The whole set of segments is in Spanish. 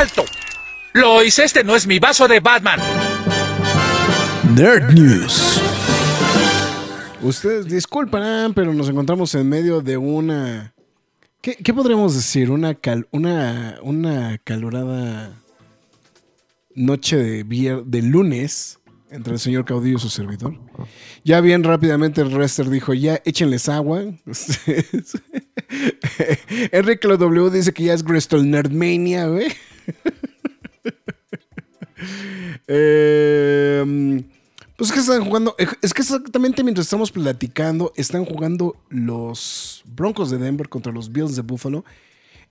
¡Alto! Lois, este no es mi vaso de Batman. Nerd News. Ustedes disculparán, pero nos encontramos en medio de una. ¿Qué, podríamos decir? Una, una, una calorada noche de, de lunes entre el señor Caudillo y su servidor. Ya bien rápidamente el Rester dijo, ya échenles agua. Enrique W dice que ya es Crystal Nerdmania, güey. Em, pues es que están jugando, es que exactamente mientras estamos platicando, están jugando los Broncos de Denver contra los Bills de Buffalo.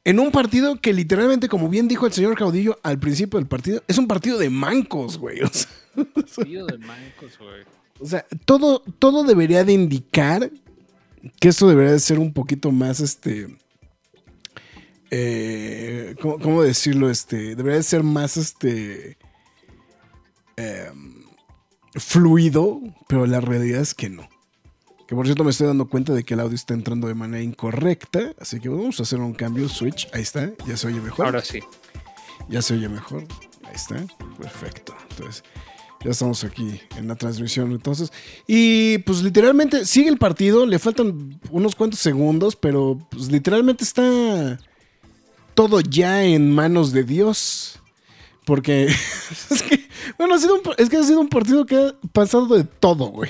En un partido que literalmente, como bien dijo el señor Caudillo al principio del partido, es un partido de mancos, güey. O sea, partido de mancos, güey. O sea, todo, todo debería de indicar que esto debería de ser un poquito más, este, eh, ¿cómo, decirlo? Este, debería ser más este em, fluido, pero la realidad es que no. Que por cierto me estoy dando cuenta de que el audio está entrando de manera incorrecta, así que vamos a hacer un cambio, switch, ahí está, ya se oye mejor. Ahora sí. Ya se oye mejor, ahí está, perfecto. Entonces, ya estamos aquí en la transmisión entonces. Y pues literalmente sigue el partido, le faltan unos cuantos segundos, pero pues literalmente está todo ya en manos de Dios. Porque es que, bueno, ha sido un, es que ha sido un partido que ha pasado de todo, güey.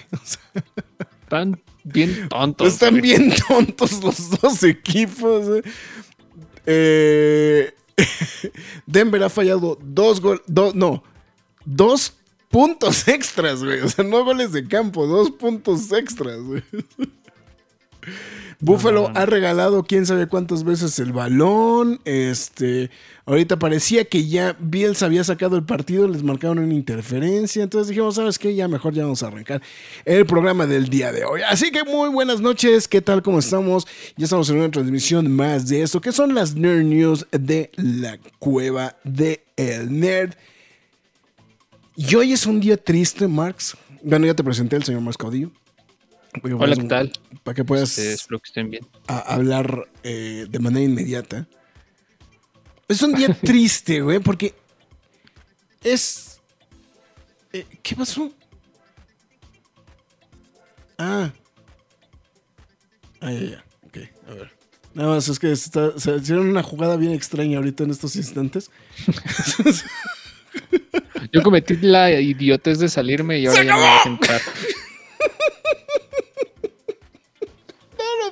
Están bien tontos. Están bien tontos los dos equipos. Eh, Denver ha fallado dos goles, no, dos puntos extras, güey. O sea, no goles de campo, dos puntos extras, güey. Buffalo ha regalado quién sabe cuántas veces el balón. Este, ahorita parecía que ya Bills había sacado el partido, les marcaron una interferencia. Entonces dijimos, ¿sabes qué? Ya mejor ya vamos a arrancar el programa del día de hoy. Así que muy buenas noches, ¿qué tal? ¿Cómo estamos? Ya estamos en una transmisión más de esto, que son las Nerd News de la cueva de el Nerd. Y hoy es un día triste, Marx. Bueno, ya te presenté el señor Marx Caudillo. Hola, ¿qué tal? Para que puedas espero que estén bien. hablar eh, de manera inmediata. Es un día triste, güey, porque es... Eh, ¿Qué pasó? Ah. Ah, ya, ya. Ok, a ver. Nada más, es que está, se hicieron una jugada bien extraña ahorita en estos instantes. Yo cometí la idiotez de salirme y ahora ya me voy a entrar.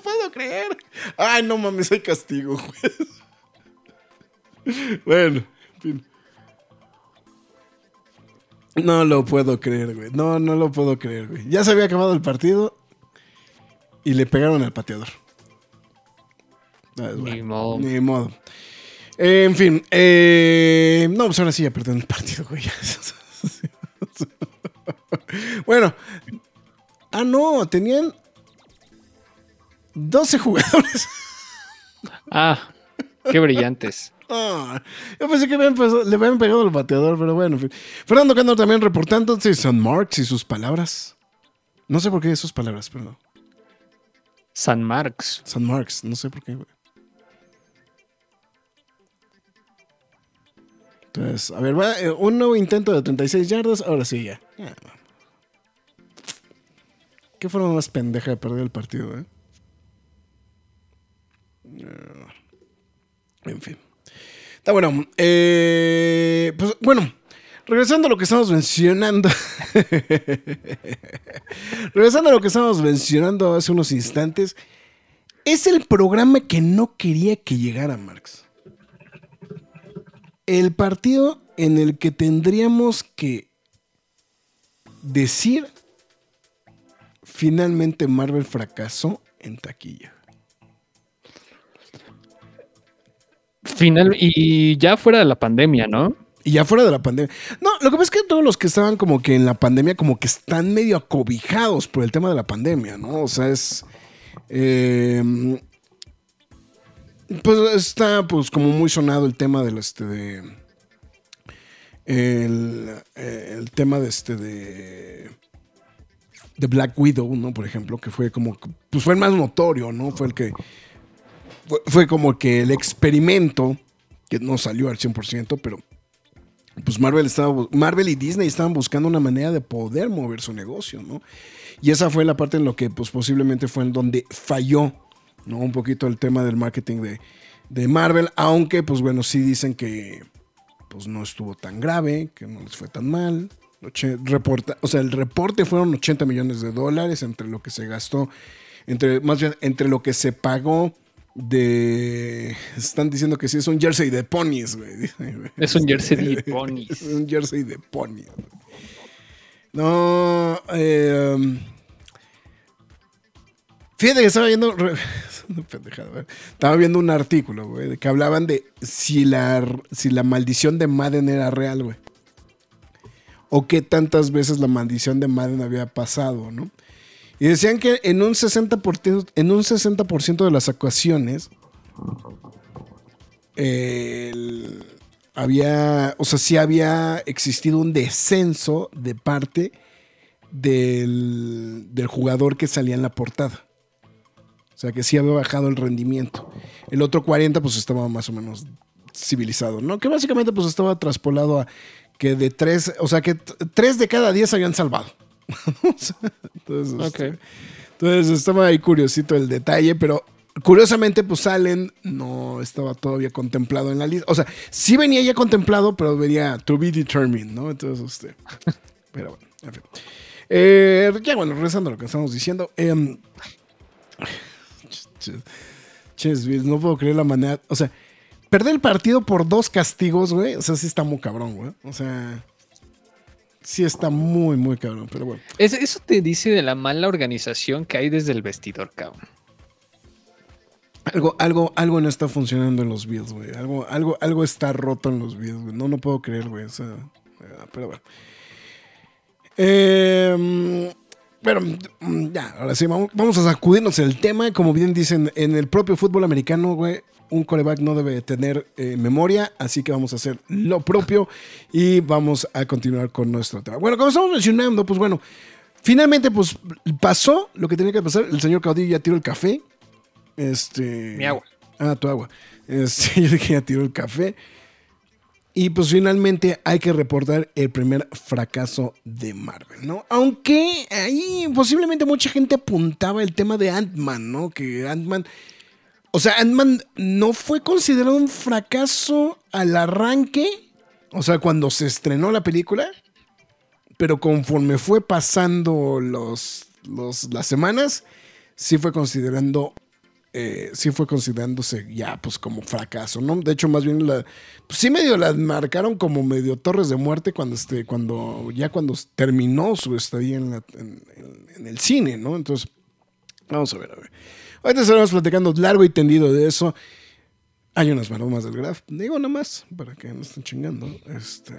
puedo creer. Ay, no mames, hay castigo, güey. Bueno, en fin. No lo puedo creer, güey. No, no lo puedo creer, güey. Ya se había acabado el partido y le pegaron al pateador. Ni modo. Ni modo. en fin. Eh, no, pues ahora sí ya perdieron el partido, güey. bueno. Ah, no, tenían 12 jugadores. Ah, qué brillantes. Ah, yo pensé que le habían pegado al bateador, pero bueno. Fernando Cano también reportando San Marks y sus palabras. No sé por qué sus palabras, perdón. San Marks. San Marks, no sé por qué, Entonces, a ver, va, eh, un nuevo intento de 36 yardas, ahora sí ya. Qué forma más pendeja de perder el partido, ¿eh? Eh, en fin. Está bueno. Eh, pues bueno, regresando a lo que estamos mencionando. regresando a lo que estamos mencionando hace unos instantes. Es el programa que no quería que llegara Marx. El partido en el que tendríamos que decir finalmente Marvel fracasó en taquilla. Final, y ya fuera de la pandemia, ¿no? Y ya fuera de la pandemia. No, lo que pasa es que todos los que estaban como que en la pandemia, como que están medio acobijados por el tema de la pandemia, ¿no? O sea, es. eh, pues está pues como muy sonado el tema del este de. El, el tema de este de. De Black Widow, ¿no? Por ejemplo, que fue como. Pues fue el más notorio, ¿no? Fue el que. Fue, como que el experimento, que no salió al 100%, pero pues Marvel, estaba, Marvel y Disney estaban buscando una manera de poder mover su negocio, ¿no? Y esa fue la parte en lo que pues posiblemente fue en donde falló, ¿no? Un poquito el tema del marketing de, de Marvel, aunque pues bueno, sí dicen que pues no estuvo tan grave, que no les fue tan mal. Reporta, o sea, el reporte fueron 80 millones de dólares entre lo que se gastó, entre, más bien entre lo que se pagó de... Están diciendo que sí es un jersey de ponies, güey. Es un jersey de ponies. Es un jersey de pony. No, eh, fíjate que estaba viendo, estaba viendo un artículo, güey, que hablaban de si la, si la maldición de Madden era real, güey. O qué tantas veces la maldición de Madden había pasado, ¿no? Y decían que en un 60%, en un 60 de las el- había, o sea, sí había existido un descenso de parte del, del jugador que salía en la portada. O sea, que sí había bajado el rendimiento. El otro 40 pues estaba más o menos civilizado, ¿no? Que básicamente pues estaba traspolado a que de tres, o sea, que tres de cada diez habían salvado. Entonces, este, entonces estaba ahí curiosito el detalle, pero curiosamente, pues Allen no estaba todavía contemplado en la lista. O sea, sí venía ya contemplado, pero venía to be determined, ¿no? Entonces, este. Pero bueno, en fin. Eh, ya bueno, regresando a lo que estamos diciendo. em, ches- no puedo creer la manera. O sea, perder el partido por dos castigos, güey. O sea, sí está muy cabrón, güey. O sea, sí está muy, muy cabrón. Pero bueno. Es- eso te dice de la mala organización que hay desde el vestidor, cabrón. Algo, algo, algo no está funcionando en los Bills, güey. Algo, algo, algo está roto en los Bills, güey. No, no puedo creer, güey. O sea, pero bueno. Eh, pero mm, ya, ahora sí, vamos, vamos a sacudirnos el tema. Como bien dicen, en el propio fútbol americano, güey, un coreback no debe tener eh, memoria. Así que vamos a hacer lo propio y vamos a continuar con nuestro tema. Bueno, como estamos mencionando, pues bueno, finalmente, pues pasó lo que tenía que pasar. El señor Caudillo ya tiró el café. Este. Mi agua. Ah, tu agua. Este, yo dije ya tiró el café. Y pues finalmente hay que reportar el primer fracaso de Marvel, ¿no? Aunque ahí posiblemente mucha gente apuntaba el tema de Ant-Man, ¿no? Que Ant-Man. O sea, Ant-Man no fue considerado un fracaso al arranque. O sea, cuando se estrenó la película. Pero conforme fue pasando los, los, las semanas, sí fue considerando eh, sí fue considerándose ya pues como fracaso, ¿no? De hecho, más bien la, pues, sí medio la marcaron como medio torres de muerte cuando este, cuando ya cuando terminó su estadía en, la- en el cine, ¿no? Entonces, vamos a ver, a ver. Ahorita estaremos platicando largo y tendido de eso. Hay unas maromas del graph, digo nada más, para que no estén chingando, este,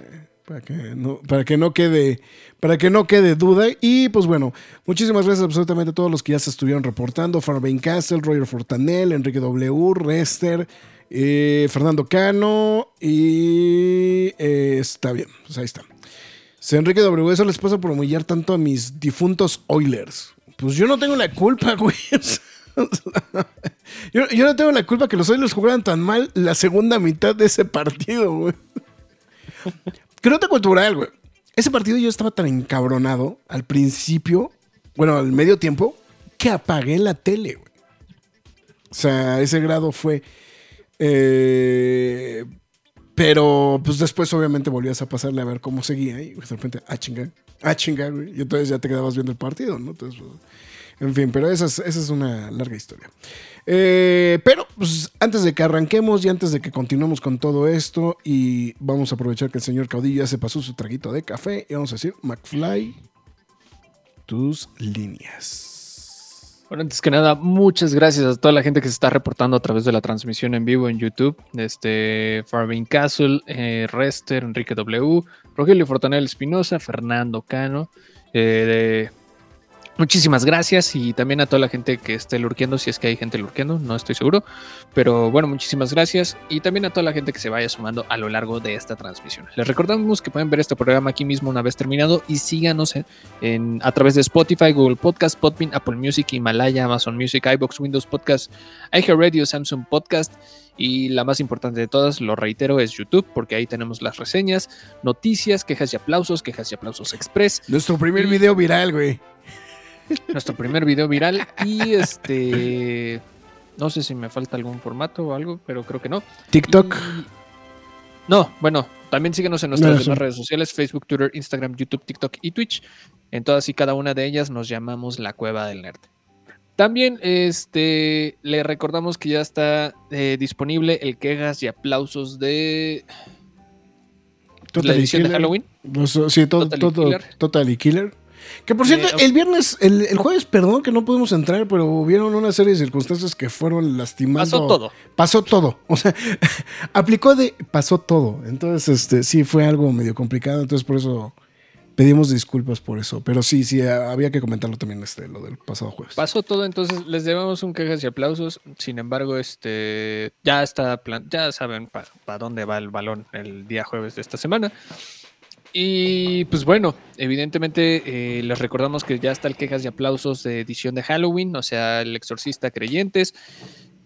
para que no, para que no quede, para que no quede duda. Y pues bueno, muchísimas gracias absolutamente a todos los que ya se estuvieron reportando. Farbain Castle, Roger Fortanel, Enrique W, Rester, eh, Fernando Cano y eh, está bien, pues ahí está. Si Enrique W, eso les pasa por humillar tanto a mis difuntos Oilers. Pues yo no tengo la culpa, güey. Yo, no tengo la culpa que los Oilers jugaran tan mal la segunda mitad de ese partido, güey. Que nota cultural, güey. Ese partido yo estaba tan encabronado al principio, bueno, al medio tiempo, que apagué la tele, güey. O sea, ese grado fue. eh, pero pues después obviamente volvías a pasarle a ver cómo seguía y de repente, ah, chinga, ah, chinga, güey. Y entonces ya te quedabas viendo el partido, ¿no? Entonces, pues, en fin, pero esa es, una larga historia. Eh, pero pues antes de que arranquemos y antes de que continuemos con todo esto y vamos a aprovechar que el señor Caudillo ya se pasó su traguito de café y vamos a decir, McFly, tus líneas. Bueno, antes que nada, muchas gracias a toda la gente que se está reportando a través de la transmisión en vivo en YouTube. Este, Farvin Castle, eh, Rester, Enrique W, Rogelio Fortanel Espinosa, Fernando Cano, eh, Muchísimas gracias y también a toda la gente que esté lurqueando, si es que hay gente lurqueando, no estoy seguro. Pero bueno, muchísimas gracias y también a toda la gente que se vaya sumando a lo largo de esta transmisión. Les recordamos que pueden ver este programa aquí mismo una vez terminado y síganos en, a través de Spotify, Google Podcast, Podbean, Apple Music, Himalaya, Amazon Music, iBox, Windows Podcast, iHeartRadio, Samsung Podcast y la más importante de todas, lo reitero, es YouTube, porque ahí tenemos las reseñas, noticias, quejas y aplausos, quejas y aplausos express. Nuestro primer video viral, güey. Nuestro primer video viral. Y este. No sé si me falta algún formato o algo, pero creo que no. TikTok. No, bueno, también síguenos en nuestras demás redes sociales: Facebook, Twitter, Instagram, YouTube, TikTok y Twitch. En todas y cada una de ellas nos llamamos La Cueva del Nerd. También este, le recordamos que ya está eh, disponible el quejas y aplausos de la edición de Halloween. sí, todo, Total Killer. Que por cierto, el viernes, el, jueves, perdón que no pudimos entrar, pero hubieron una serie de circunstancias que fueron lastimando. Pasó todo. Pasó todo. O sea, aplicó de. Pasó todo. Entonces, este, sí, fue algo medio complicado. Entonces, por eso pedimos disculpas por eso. Pero sí, sí, había que comentarlo también, este, lo del pasado jueves. Pasó todo, entonces les debemos un quejas y aplausos. Sin embargo, este, ya está, ya saben para dónde va el balón el día jueves de esta semana. Y pues bueno, evidentemente eh, les recordamos que ya está el quejas y aplausos de edición de Halloween, o sea, El Exorcista Creyentes,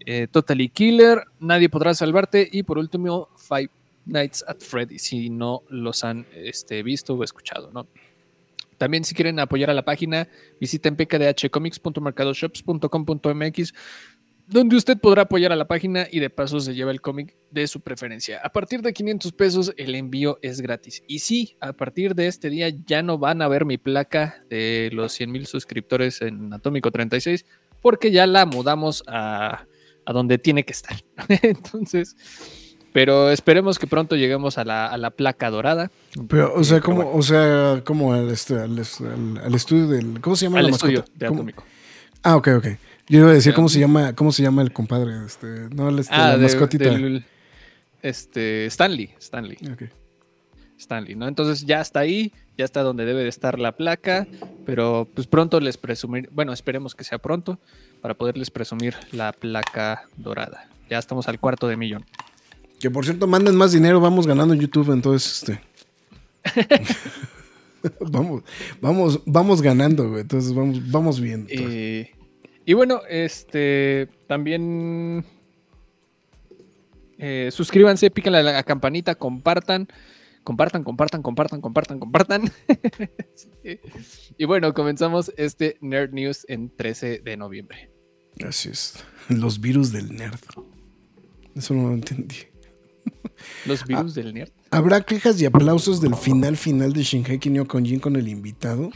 eh, Totally Killer, Nadie Podrá Salvarte y por último Five Nights at Freddy, si no los han este, visto o escuchado, ¿no? También si quieren apoyar a la página, visiten pkdhcomics.mercadoshops.com.mx donde usted podrá apoyar a la página y de paso se lleva el cómic de su preferencia. A partir de 500 pesos el envío es gratis. Y sí, a partir de este día ya no van a ver mi placa de los 100 mil suscriptores en Atómico 36 porque ya la mudamos a, donde tiene que estar. Entonces, pero esperemos que pronto lleguemos a la, placa dorada. Pero, o sea, como, o sea, como al, este, al, estudio del, ¿cómo se llama? Al estudio de Atómico. Ah, ok, ok. Yo iba a decir cómo se llama, cómo se llama el compadre, este, no, este, ah, la mascotita. este, Stanley, Stanley. Stanley, ¿no? Entonces ya está ahí, ya está donde debe de estar la placa, pero pues pronto les presumir, bueno, esperemos que sea pronto para poderles presumir la placa dorada. Ya estamos al cuarto de millón. Que por cierto, manden más dinero, vamos ganando en YouTube, entonces este. vamos, vamos, vamos ganando, güey. Entonces vamos, vamos viendo. Eh, y bueno, este también eh, suscríbanse, píquenle a la campanita, compartan, compartan, compartan, compartan, compartan, compartan. Y bueno, comenzamos este Nerd News en 13 de noviembre. Gracias. Los virus del nerd. Eso no lo entendí. Los virus del nerd. ¿Habrá quejas y aplausos del final final de Shinheki no Konjin con el invitado?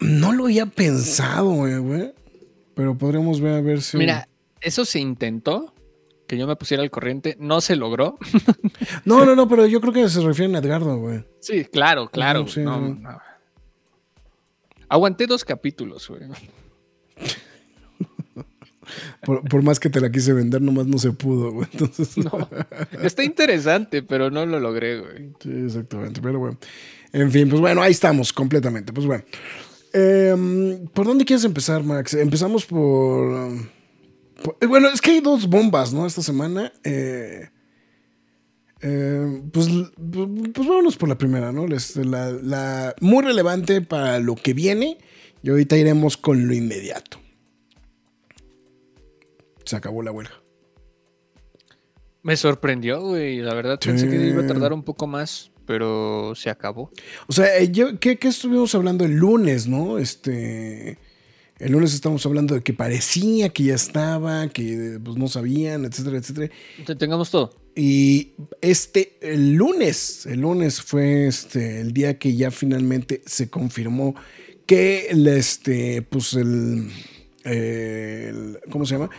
No lo había pensado, güey. Pero podríamos ver a ver si. Mira, eso se intentó. Que yo me pusiera al corriente. No se logró. no, no, no, pero yo creo que se refiere a Edgardo, güey. Sí, claro, claro. Aguanté dos capítulos, güey. Por, más que te la quise vender, nomás no se pudo, güey. Entonces, no. Está interesante, pero no lo logré, güey. Sí, exactamente. Pero bueno. En fin, pues bueno, ahí estamos completamente. Pues bueno. Em, ¿Por dónde quieres empezar, Max? Empezamos por, eh, Bueno, es que hay dos bombas, ¿no? Esta semana. Eh, eh, pues, pues, pues, vámonos por la primera, ¿no? La, la, muy relevante para lo que viene. Y ahorita iremos con lo inmediato. Se acabó la huelga. Me sorprendió, güey. La verdad pensé que iba a tardar un poco más pero se acabó. O sea, eh, yo, ¿qué, estuvimos hablando el lunes, no? Este. El lunes estamos hablando de que parecía que ya estaba, que pues, no sabían, etcétera, etcétera. Tengamos todo. Y este, el lunes, el lunes fue este, el día que ya finalmente se confirmó que el, este, pues el, el ¿cómo se llama?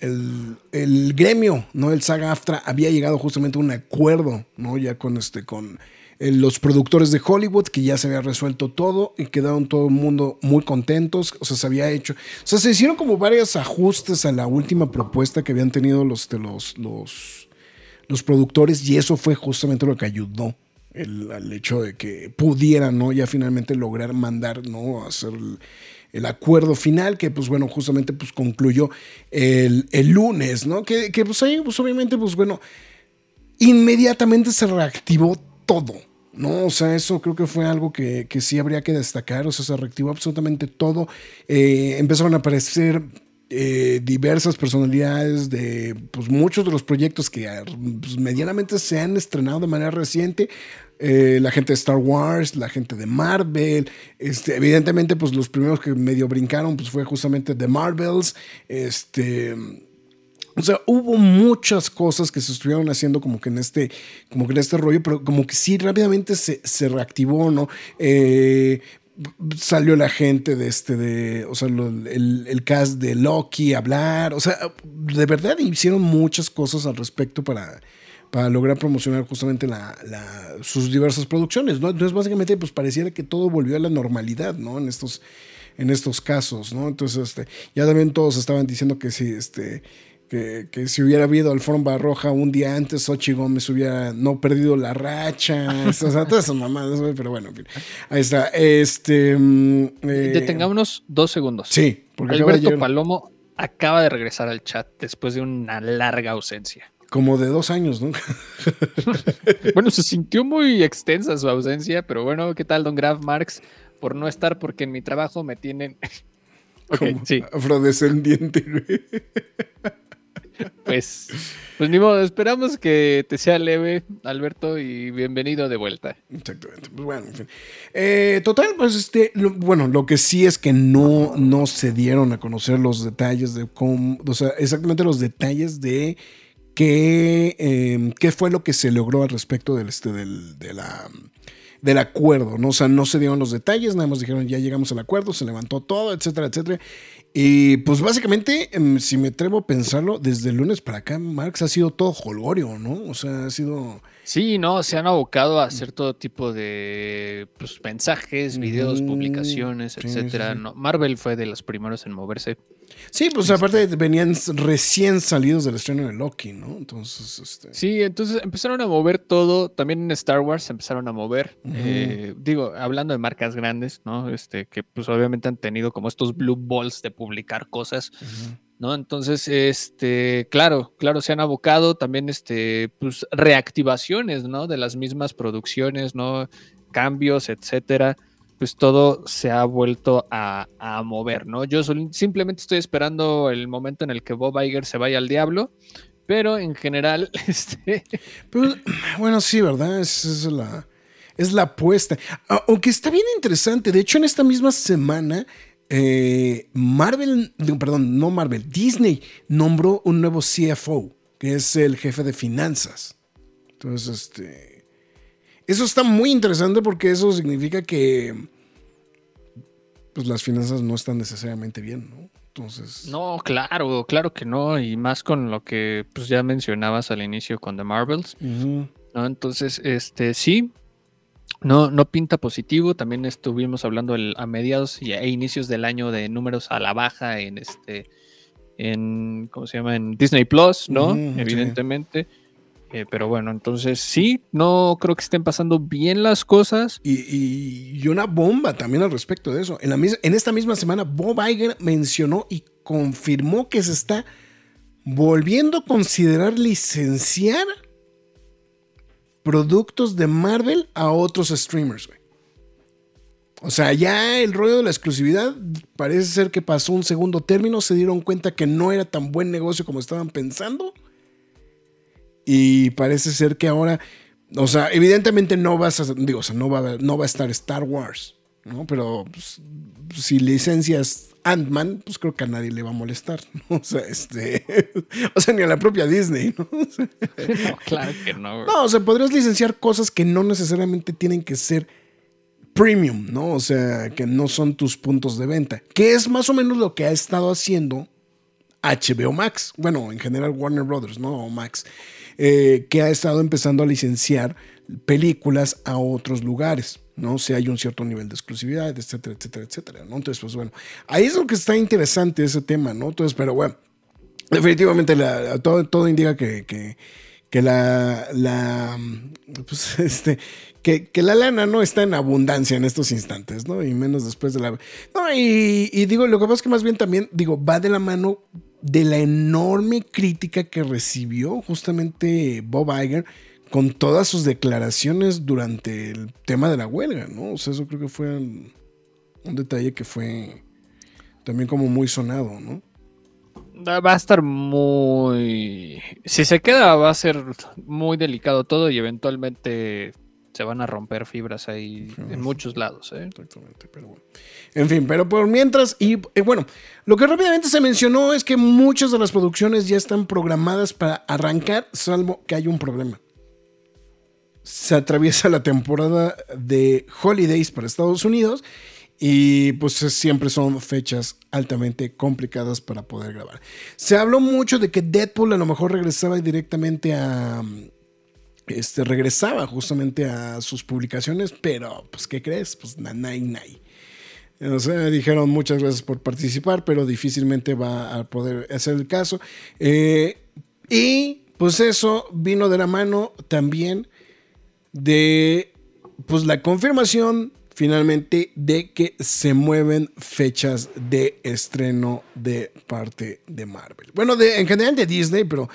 El, gremio, ¿no? El Saga AFTRA había llegado justamente a un acuerdo, ¿no? Ya con este, con eh, los productores de Hollywood, que ya se había resuelto todo y quedaron todo el mundo muy contentos. O sea, se había hecho. O sea, se hicieron como varios ajustes a la última propuesta que habían tenido los, los, los, los productores y eso fue justamente lo que ayudó el, hecho de que pudieran, ¿no? Ya finalmente lograr mandar, ¿no? Hacer el, el acuerdo final que pues bueno justamente pues concluyó el, el lunes no que, que, pues ahí pues obviamente pues bueno inmediatamente se reactivó todo no, o sea, eso creo que fue algo que, que sí habría que destacar, o sea, se reactivó absolutamente todo, eh, empezaron a aparecer eh, diversas personalidades de pues, muchos de los proyectos que pues, medianamente se han estrenado de manera reciente. Eh, la gente de Star Wars, la gente de Marvel, este, evidentemente pues los primeros que medio brincaron pues fue justamente The Marvels, este... O sea, hubo muchas cosas que se estuvieron haciendo como que en este, como que en este rollo, pero como que sí rápidamente se, se reactivó, ¿no? Eh, salió la gente de este, de, o sea, el, el, cast de Loki hablar, o sea, de verdad hicieron muchas cosas al respecto para, para lograr promocionar justamente la, la, sus diversas producciones, ¿no? Entonces, básicamente, pues pareciera que todo volvió a la normalidad, ¿no? En estos, en estos casos, ¿no? Entonces, este, ya también todos estaban diciendo que si, este, que, que, si hubiera habido alfombra roja un día antes, Ochi Gómez hubiera no perdido la racha. o sea, todas esas mamadas, pero bueno. Ahí está. Este. Eh, Detengámonos dos segundos. Sí, porque Alberto Palomo acaba de regresar al chat después de una larga ausencia. Como de dos años, ¿no? bueno, se sintió muy extensa su ausencia, pero bueno, ¿qué tal, don Graf Marx? Por no estar, porque en mi trabajo me tienen. okay, sí. Afrodescendiente, güey. Pues, pues ni modo, esperamos que te sea leve, Alberto, y bienvenido de vuelta. Exactamente. Pues bueno, en fin. Eh, total, pues este, bueno, lo que sí es que no, no se dieron a conocer los detalles de cómo, o sea, exactamente los detalles de qué, eh, qué fue lo que se logró al respecto del, este, del, de del acuerdo, ¿no? O sea, no se dieron los detalles, nada más dijeron ya llegamos al acuerdo, se levantó todo, etcétera, etcétera. Y pues básicamente, em, si me atrevo a pensarlo, desde el lunes para acá, Marx ha sido todo holgorio, ¿no? O sea, ha sido... Sí, no, se han abocado a hacer todo tipo de pues, mensajes, videos, publicaciones, etcétera. No, Marvel fue de los primeros en moverse. Sí, pues aparte venían recién salidos del estreno de Loki, ¿no? Entonces, este... Sí, entonces empezaron a mover todo. También en Star Wars empezaron a mover. eh, digo, hablando de marcas grandes, ¿no? Este, que pues obviamente han tenido como estos blue balls de publicar cosas. ¿no? Entonces, este, claro, claro, se han abocado también, este, pues, reactivaciones, ¿no? De las mismas producciones, ¿no? Cambios, etcétera. Pues todo se ha vuelto a, mover, ¿no? Yo simplemente estoy esperando el momento en el que Bob Iger se vaya al diablo, pero en general, este... Bueno, sí, ¿verdad? Es, es la es la apuesta. Aunque está bien interesante. De hecho, en esta misma semana eh, Marvel, perdón, no Marvel, Disney nombró un nuevo CFO, que es el jefe de finanzas. Entonces, este. Eso está muy interesante porque eso significa que. Pues las finanzas no están necesariamente bien, ¿no? Entonces. No, claro, claro que no. Y más con lo que pues, ya mencionabas al inicio con The Marvels. Uh -huh. ¿no? Entonces, este, sí, no, no pinta positivo. También estuvimos hablando el, a mediados y, e inicios del año de números a la baja en este, en, ¿cómo se llama? En Disney Plus, ¿no? Evidentemente. Sí. Eh, pero bueno, entonces sí, no creo que estén pasando bien las cosas. Y, y, una bomba también al respecto de eso. En, la, en esta misma semana, Bob Iger mencionó y confirmó que se está volviendo a considerar licenciar productos de Marvel a otros streamers. O sea, ya el rollo de la exclusividad parece ser que pasó un segundo término, se dieron cuenta que no era tan buen negocio como estaban pensando. Y parece ser que ahora, o sea, evidentemente no vas a, digo, o sea, no va, no va a estar Star Wars, ¿no? Pero pues, si licencias Ant-Man, pues creo que a nadie le va a molestar, ¿no? O sea, este. o sea, ni a la propia Disney, ¿no? O sea, no claro que no. No, o sea, podrías licenciar cosas que no necesariamente tienen que ser premium, ¿no? O sea, que no son tus puntos de venta. Que es más o menos lo que ha estado haciendo HBO Max. Bueno, en general Warner Brothers, ¿no? O Max. Eh, que ha estado empezando a licenciar películas a otros lugares, ¿no? Si hay un cierto nivel de exclusividad, etcétera, etcétera, etcétera, ¿no? Entonces, pues bueno, ahí es lo que está interesante ese tema, ¿no? Entonces, pero bueno, definitivamente todo, todo indica que, que, la, la, pues este, que, la lana no está en abundancia en estos instantes, ¿no? Y menos después de la... No, y, y digo, lo que pasa es que más bien también, digo, va de la mano de la enorme crítica que recibió justamente Bob Iger con todas sus declaraciones durante el tema de la huelga, ¿no? O sea, eso creo que fue un, detalle que fue también como muy sonado, ¿no? Va a estar muy... Si se queda va a ser muy delicado todo y eventualmente se van a romper fibras ahí en muchos lados. ¿eh? Exactamente, pero bueno. En fin, pero por mientras, y eh, bueno, lo que rápidamente se mencionó es que muchas de las producciones ya están programadas para arrancar, salvo que hay un problema se atraviesa la temporada de holidays para Estados Unidos y pues siempre son fechas altamente complicadas para poder grabar. Se habló mucho de que Deadpool a lo mejor regresaba directamente a... Este, regresaba justamente a sus publicaciones, pero pues ¿qué crees? Pues nanay, nay. O sea, dijeron muchas gracias por participar, pero difícilmente va a poder hacer el caso. Eh, y pues eso vino de la mano también de pues la confirmación finalmente de que se mueven fechas de estreno de parte de Marvel. Bueno, de, en general de Disney, pero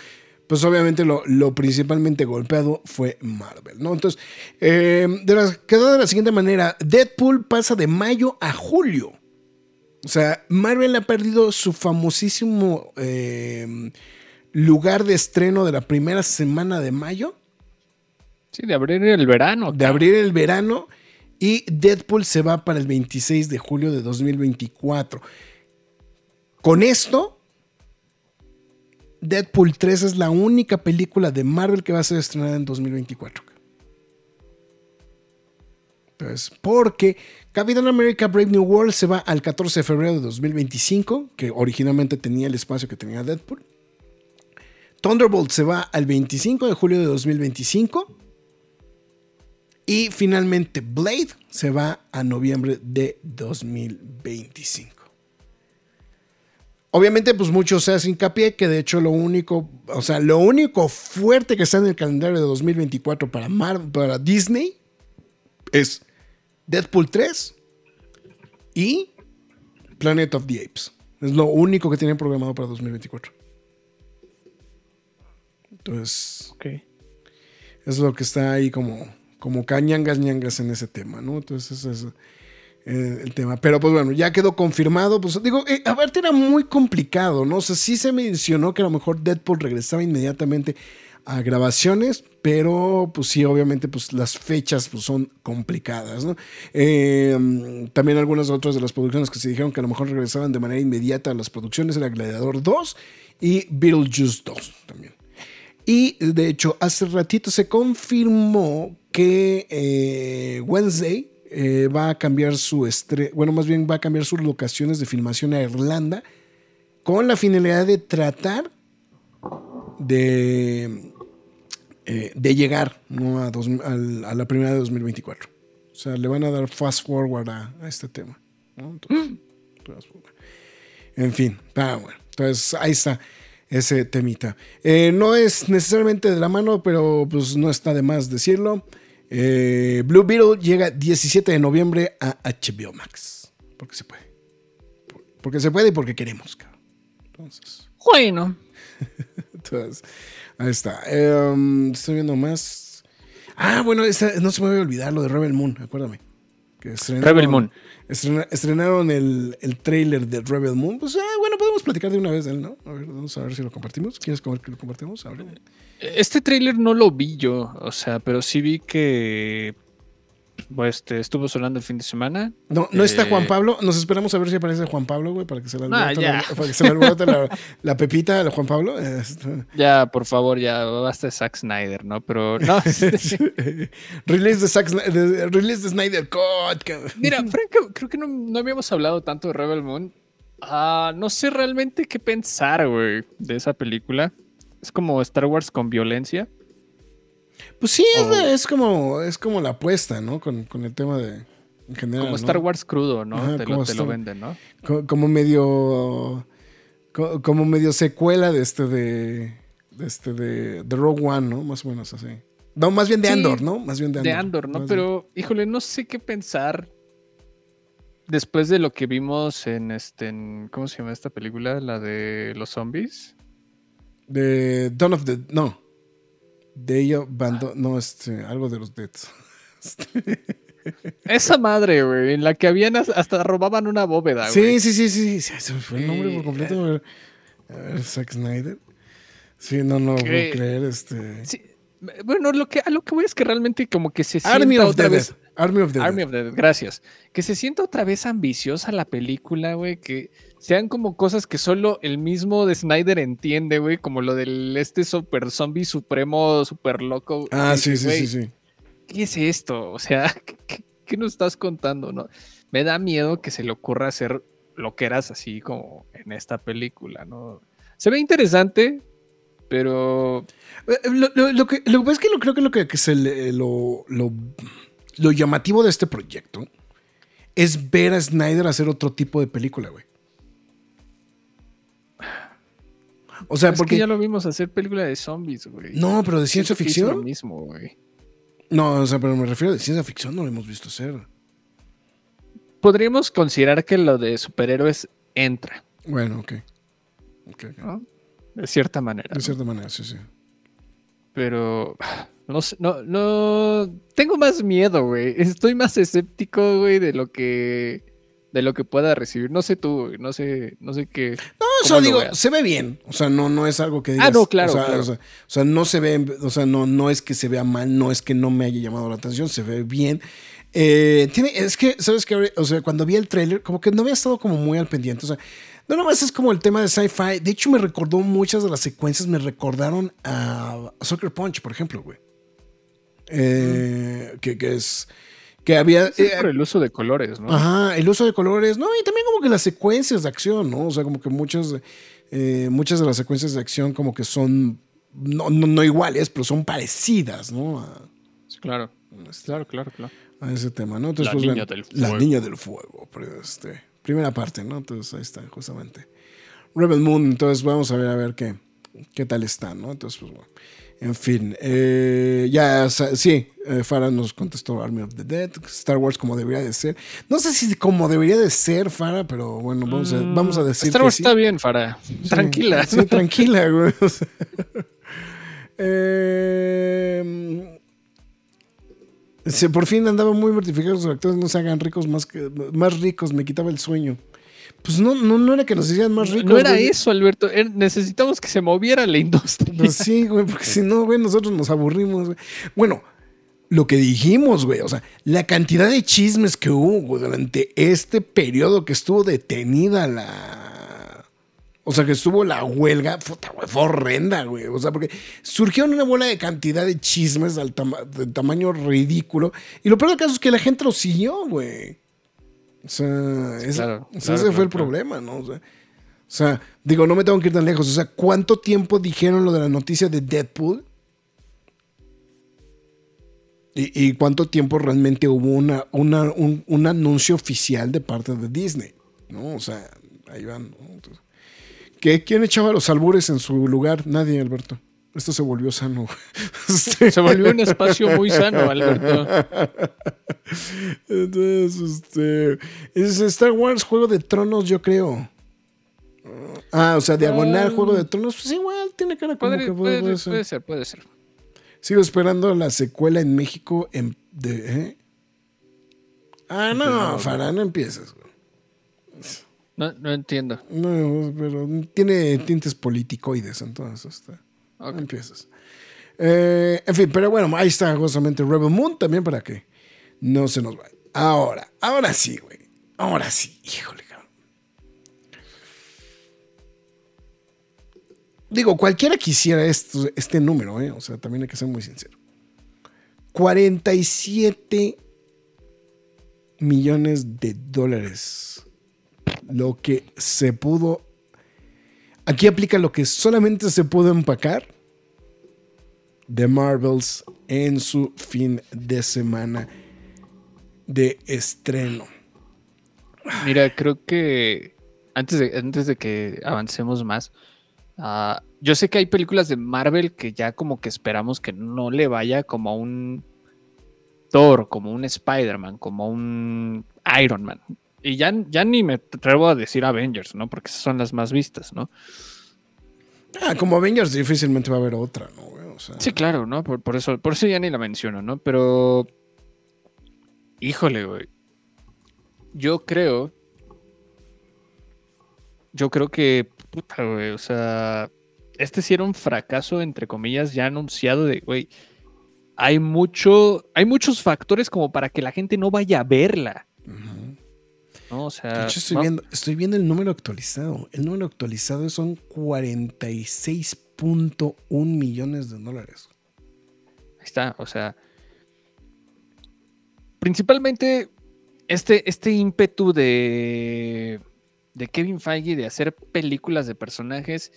pues obviamente lo, principalmente golpeado fue Marvel, ¿no? Entonces, eh, de quedó de la siguiente manera, Deadpool pasa de mayo a julio. O sea, Marvel ha perdido su famosísimo eh, lugar de estreno de la primera semana de mayo Sí, de abrir el verano. De abrir el verano. Y Deadpool se va para el 26 de julio de 2024. Con esto, Deadpool 3 es la única película de Marvel que va a ser estrenada en 2024. Entonces, porque Capitán America Brave New World se va al 14 de febrero de 2025, que originalmente tenía el espacio que tenía Deadpool. Thunderbolt se va al 25 de julio de 2025. Y finalmente Blade se va a noviembre de 2025. Obviamente, pues muchos se hacen hincapié que de hecho lo único, o sea, lo único fuerte que está en el calendario de 2024 para, para Disney es Deadpool 3 y Planet of the Apes. Es lo único que tienen programado para 2024. Entonces, okay. es lo que está ahí como como cañangas ñangas en ese tema, ¿no? Entonces ese es eh, el tema. Pero pues bueno, ya quedó confirmado. Pues digo, eh, a ver, era muy complicado, ¿no? O sea, sí se mencionó que a lo mejor Deadpool regresaba inmediatamente a grabaciones, pero pues sí, obviamente pues las fechas pues, son complicadas, ¿no? Eh, también algunas otras de las producciones que se dijeron que a lo mejor regresaban de manera inmediata a las producciones era Gladiador 2 y Beetlejuice 2 también. Y de hecho, hace ratito se confirmó que eh, Wednesday eh, va a cambiar su estreno, bueno, más bien va a cambiar sus locaciones de filmación a Irlanda con la finalidad de tratar de, eh, de llegar a, la primera de 2024. O sea, le van a dar fast forward a, este tema. Mm. en fin, bueno, entonces ahí está ese temita. no es necesariamente de la mano, pero pues no está de más decirlo. Eh, Blue Beetle llega 17 de noviembre a HBO Max. Porque se puede. Porque se puede y porque queremos. Entonces. Bueno. Entonces, ahí está. Em, estoy viendo más. Ah, bueno, no se me voy a olvidar lo de Rebel Moon, acuérdame. Rebel Moon. Estrenaron el, el trailer de Rebel Moon. Pues ah, bueno, podemos platicar de una vez de él, ¿no? A ver, vamos a ver si lo compartimos. ¿Quieres que lo compartimos? Este trailer no lo vi yo, o sea, pero sí vi que este, estuvo sonando el fin de semana. No, no está Juan eh, Pablo. Nos esperamos a ver si aparece Juan Pablo, güey, para que se le alborote, la, para que se la, la, pepita de Juan Pablo. Este. Ya, por favor, ya basta de Zack Snyder, ¿no? Pero no. release de Zack Snyder, release de Snyder Cut. Mira, Frank, creo que no, no, habíamos hablado tanto de Rebel Moon. Ah, no sé realmente qué pensar, güey, de esa película. Es como Star Wars con violencia. Pues sí, es, como, es como la apuesta, ¿no? Con, con el tema de. En general. Como ¿no? Star Wars crudo, ¿no? Ajá, te lo, te lo Star- venden, ¿no? Co- como medio co- como medio secuela de este de de este de, de Rogue One, ¿no? Más o menos así. No, más bien de Sí, Andor, ¿no? Más bien de De Andor. Andor, ¿no? Más bien. Pero, híjole, no sé qué pensar después de lo que vimos en este, en- ¿cómo se llama esta película? La de los zombies. de Dawn of the no. Day of Bando, no este algo de los Deads. Esa madre, güey, en la que habían as- hasta robaban una bóveda, Sí, güey. sí, sí, sí, sí, se me fue el nombre por completo. A ver, a Zack Snyder. Sí, no, no lo puedo ¿Qué? creer, este. Sí, Bueno, lo que, a lo que voy es que realmente como que se sienta Army otra vez. Dead. Army of the Army Dead. of the Dead, gracias. Que se sienta otra vez ambiciosa la película, güey. Que sean como cosas que solo el mismo de Snyder entiende, güey. Como lo del este super zombie supremo, super loco. Ah, sí, sí, sí, "Güey, sí. ¿Qué es esto? O sea, ¿qué, qué- qué nos estás contando, no? Me da miedo que se le ocurra hacer lo que eras así como en esta película, ¿no? Se ve interesante, pero Eh, Lo, lo- lo que, lo que pasa es que lo, creo que lo que, que se le- lo, lo, llamativo de este proyecto es ver a Snyder hacer otro tipo de película, güey. O sea, es porque. que ya lo vimos hacer película de zombies, güey. No, pero de ciencia Lo ficción. mismo, güey. No, o sea, pero me refiero a de ciencia ficción, no lo hemos visto hacer. Podríamos considerar que lo de superhéroes entra, Bueno, ok. Ok, ok. ¿no? De cierta manera. De ¿no? cierta manera, sí, sí. Pero no sé, no, no tengo más miedo, güey. Estoy más escéptico, güey, de lo que de lo que pueda recibir. No sé tú, güey, no sé, no sé qué. No, lo digo, veas. se ve bien. O sea, no, no es algo que digas. Ah, no, claro, O sea, claro. o sea, o sea, no se ve, o sea, no, no es que se vea mal, no es que no me haya llamado la atención, se ve bien. Eh, tiene, es que, ¿sabes qué? O sea, cuando vi el tráiler, como que no había estado como muy al pendiente. O sea, no nomás es como el tema de sci-fi. De hecho, me recordó muchas de las secuencias, me recordaron a, a Soccer Punch, por ejemplo, güey. Eh, que, que es. Que había. Eh, por el uso de colores, ¿no? Ajá, el uso de colores, no, y también como que las secuencias de acción, ¿no? O sea, como que muchas, eh, muchas de las secuencias de acción como que son, no, no, no iguales, pero son parecidas, ¿no? A, Sí, claro. Claro, claro, claro. a ese tema, ¿no? Entonces, La pues, niña del La fuego. niña del fuego, pero, este, primera parte, ¿no? Entonces ahí está, justamente. Rebel Moon, entonces vamos a ver a ver qué, qué tal está, ¿no? Entonces, pues bueno. En fin, eh, ya, sí, eh, Farah nos contestó Army of the Dead, Star Wars como debería de ser. No sé si como debería de ser, Farah, pero bueno, vamos a, vamos a decir Mm, Star que Wars sí. está bien, Fara. Tranquila. Sí, tranquila, güey. Eh, por fin andaba muy mortificado los actores no se hagan ricos más, que, más ricos, me quitaba el sueño. Pues no, no, no era que nos hicieran más ricos. no era güey. eso, Alberto. era- necesitamos que se moviera la industria. Pues sí, güey, porque si no, güey, nosotros nos aburrimos, güey. Bueno, lo que dijimos, güey, o sea, la cantidad de chismes que hubo güey, durante este periodo que estuvo detenida la. O sea, que estuvo la huelga, puta, güey, fue horrenda, güey. O sea, porque surgió una bola de cantidad de chismes al tama- de tamaño ridículo. Y lo peor del caso es que la gente lo siguió, güey. O sea, ese, claro, o sea, claro, ese claro, fue el problema, ¿no? O sea, o sea, digo, no me tengo que ir tan lejos. O sea, ¿cuánto tiempo dijeron lo de la noticia de Deadpool? ¿Y, y cuánto tiempo realmente hubo una, una- un, un anuncio oficial de parte de Disney? ¿No? O sea, ahí van. ¿no? Entonces, ¿qué, ¿Quién echaba los albures en su lugar? Nadie, Alberto. Esto se volvió sano. Se volvió un espacio muy sano, Alberto. Entonces, este. Es Star Wars, Juego de Tronos, yo creo. Ah, o sea, diagonal, Ah. Juego de Tronos. Pues igual, tiene cara como Puede, que puede, puede- puede ser. puede ser, puede ser. Sigo esperando la secuela en México. En, de, ¿eh? Ah, no, Farah, no empieces. güey. No, no entiendo. No, pero tiene tintes politicoides, entonces. Este, Empieces. Eh, en fin, pero bueno, ahí está justamente Rebel Moon también para que no se nos vaya. Ahora, ahora sí, güey. Ahora sí, híjole, cabrón. Digo, cualquiera quisiera esto, este número, ¿eh? O sea, también hay que ser muy sincero. 47 millones de dólares. Lo que se pudo. Aquí aplica lo que solamente se pudo empacar de Marvels en su fin de semana de estreno. Mira, creo que antes de, antes de que avancemos más, ah, yo sé que hay películas de Marvel que ya como que esperamos que no le vaya como un Thor, como un Spider-Man, como un Iron Man. Y ya, ya ni me atrevo a decir Avengers, ¿no? Porque esas son las más vistas, ¿no? Ah, como Avengers difícilmente va a haber otra, ¿no? Sí, claro, ¿no? Por, eso, por eso ya ni la menciono, ¿no? Pero. Híjole, güey. Yo creo. Yo creo que. Puta, güey. O sea. Este sí era un fracaso, entre comillas, ya anunciado de, güey. Hay mucho. Hay muchos factores como para que la gente no vaya a verla. ¿No? O sea. De hecho, estoy, viendo, estoy viendo el número actualizado. El número actualizado son 46 .1 millones de dólares. Ahí está, o sea. Principalmente este, este ímpetu de, de Kevin Feige de hacer películas de personajes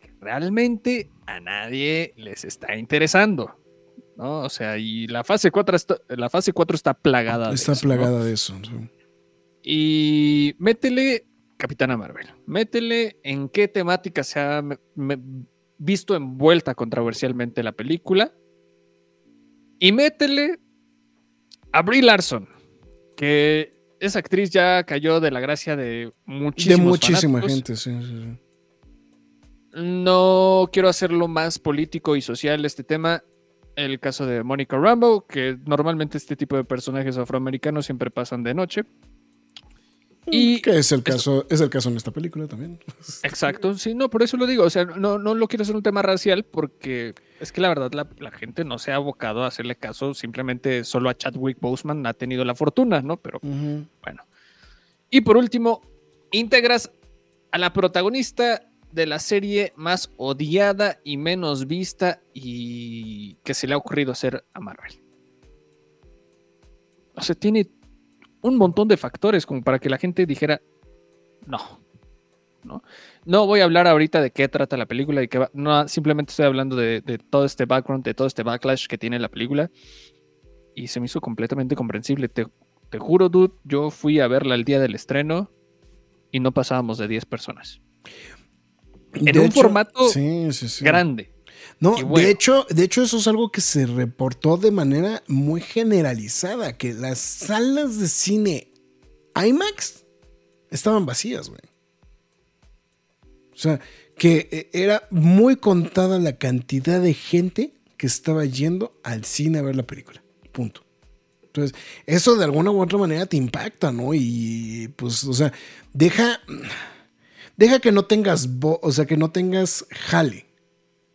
que realmente a nadie les está interesando. ¿no? O sea, y la fase 4 está, la fase 4 está plagada está de eso. plagada de eso. Y métele Capitana Marvel. Métele en qué temática se ha visto envuelta controversialmente la película. Y métele a Brie Larson, que esa actriz ya cayó de la gracia de muchísimos De muchísima gente, sí, No quiero hacerlo más político y social este tema. El caso de Monica Rambo, que normalmente este tipo de personajes afroamericanos siempre pasan de noche. Y que es el caso, es el caso en esta película también. Exacto, sí, no, por eso lo digo. O sea, no, no lo quiero hacer un tema racial porque es que la verdad la, gente no se ha abocado a hacerle caso. Simplemente solo a Chadwick Boseman ha tenido la fortuna, ¿no? Pero bueno. Y por último, integras a la protagonista de la serie más odiada y menos vista y que se le ha ocurrido hacer a Marvel. O sea, tiene un montón de factores como para que la gente dijera, no, no. No voy a hablar ahorita de qué trata la película y que no, simplemente estoy hablando de, todo este background, de todo este backlash que tiene la película. Y se me hizo completamente comprensible. Te, te juro, dude, yo fui a verla el día del estreno y no pasábamos de 10 personas. En un formato grande. No, de hecho, de hecho, eso es algo que se reportó de manera muy generalizada, que las salas de cine IMAX estaban vacías, güey. O sea, que eh, era muy contada la cantidad de gente que estaba yendo al cine a ver la película. Punto. Entonces, eso de alguna u otra manera te impacta, ¿no? Y pues, o sea, deja, deja que no tengas, o sea, que no tengas jale.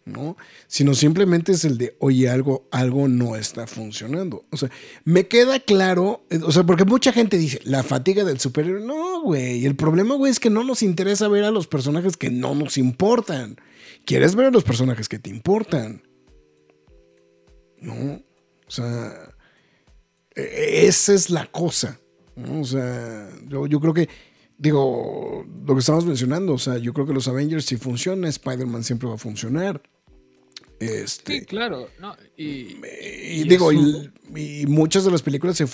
¿No? Sino simplemente es el de, oye, algo, algo no está funcionando. O sea, me queda claro, o sea, porque mucha gente dice, la fatiga del superhéroe. No, güey, el problema, güey, es que no nos interesa ver a los personajes que no nos importan. Quieres ver a los personajes que te importan. ¿No? O sea, e-, esa es la cosa. O sea, yo, yo creo que digo, lo que estamos mencionando, o sea, yo creo que los Avengers si funciona, Spider-Man siempre va a funcionar. Este, sí, claro. y, digo, y, muchas de las películas se,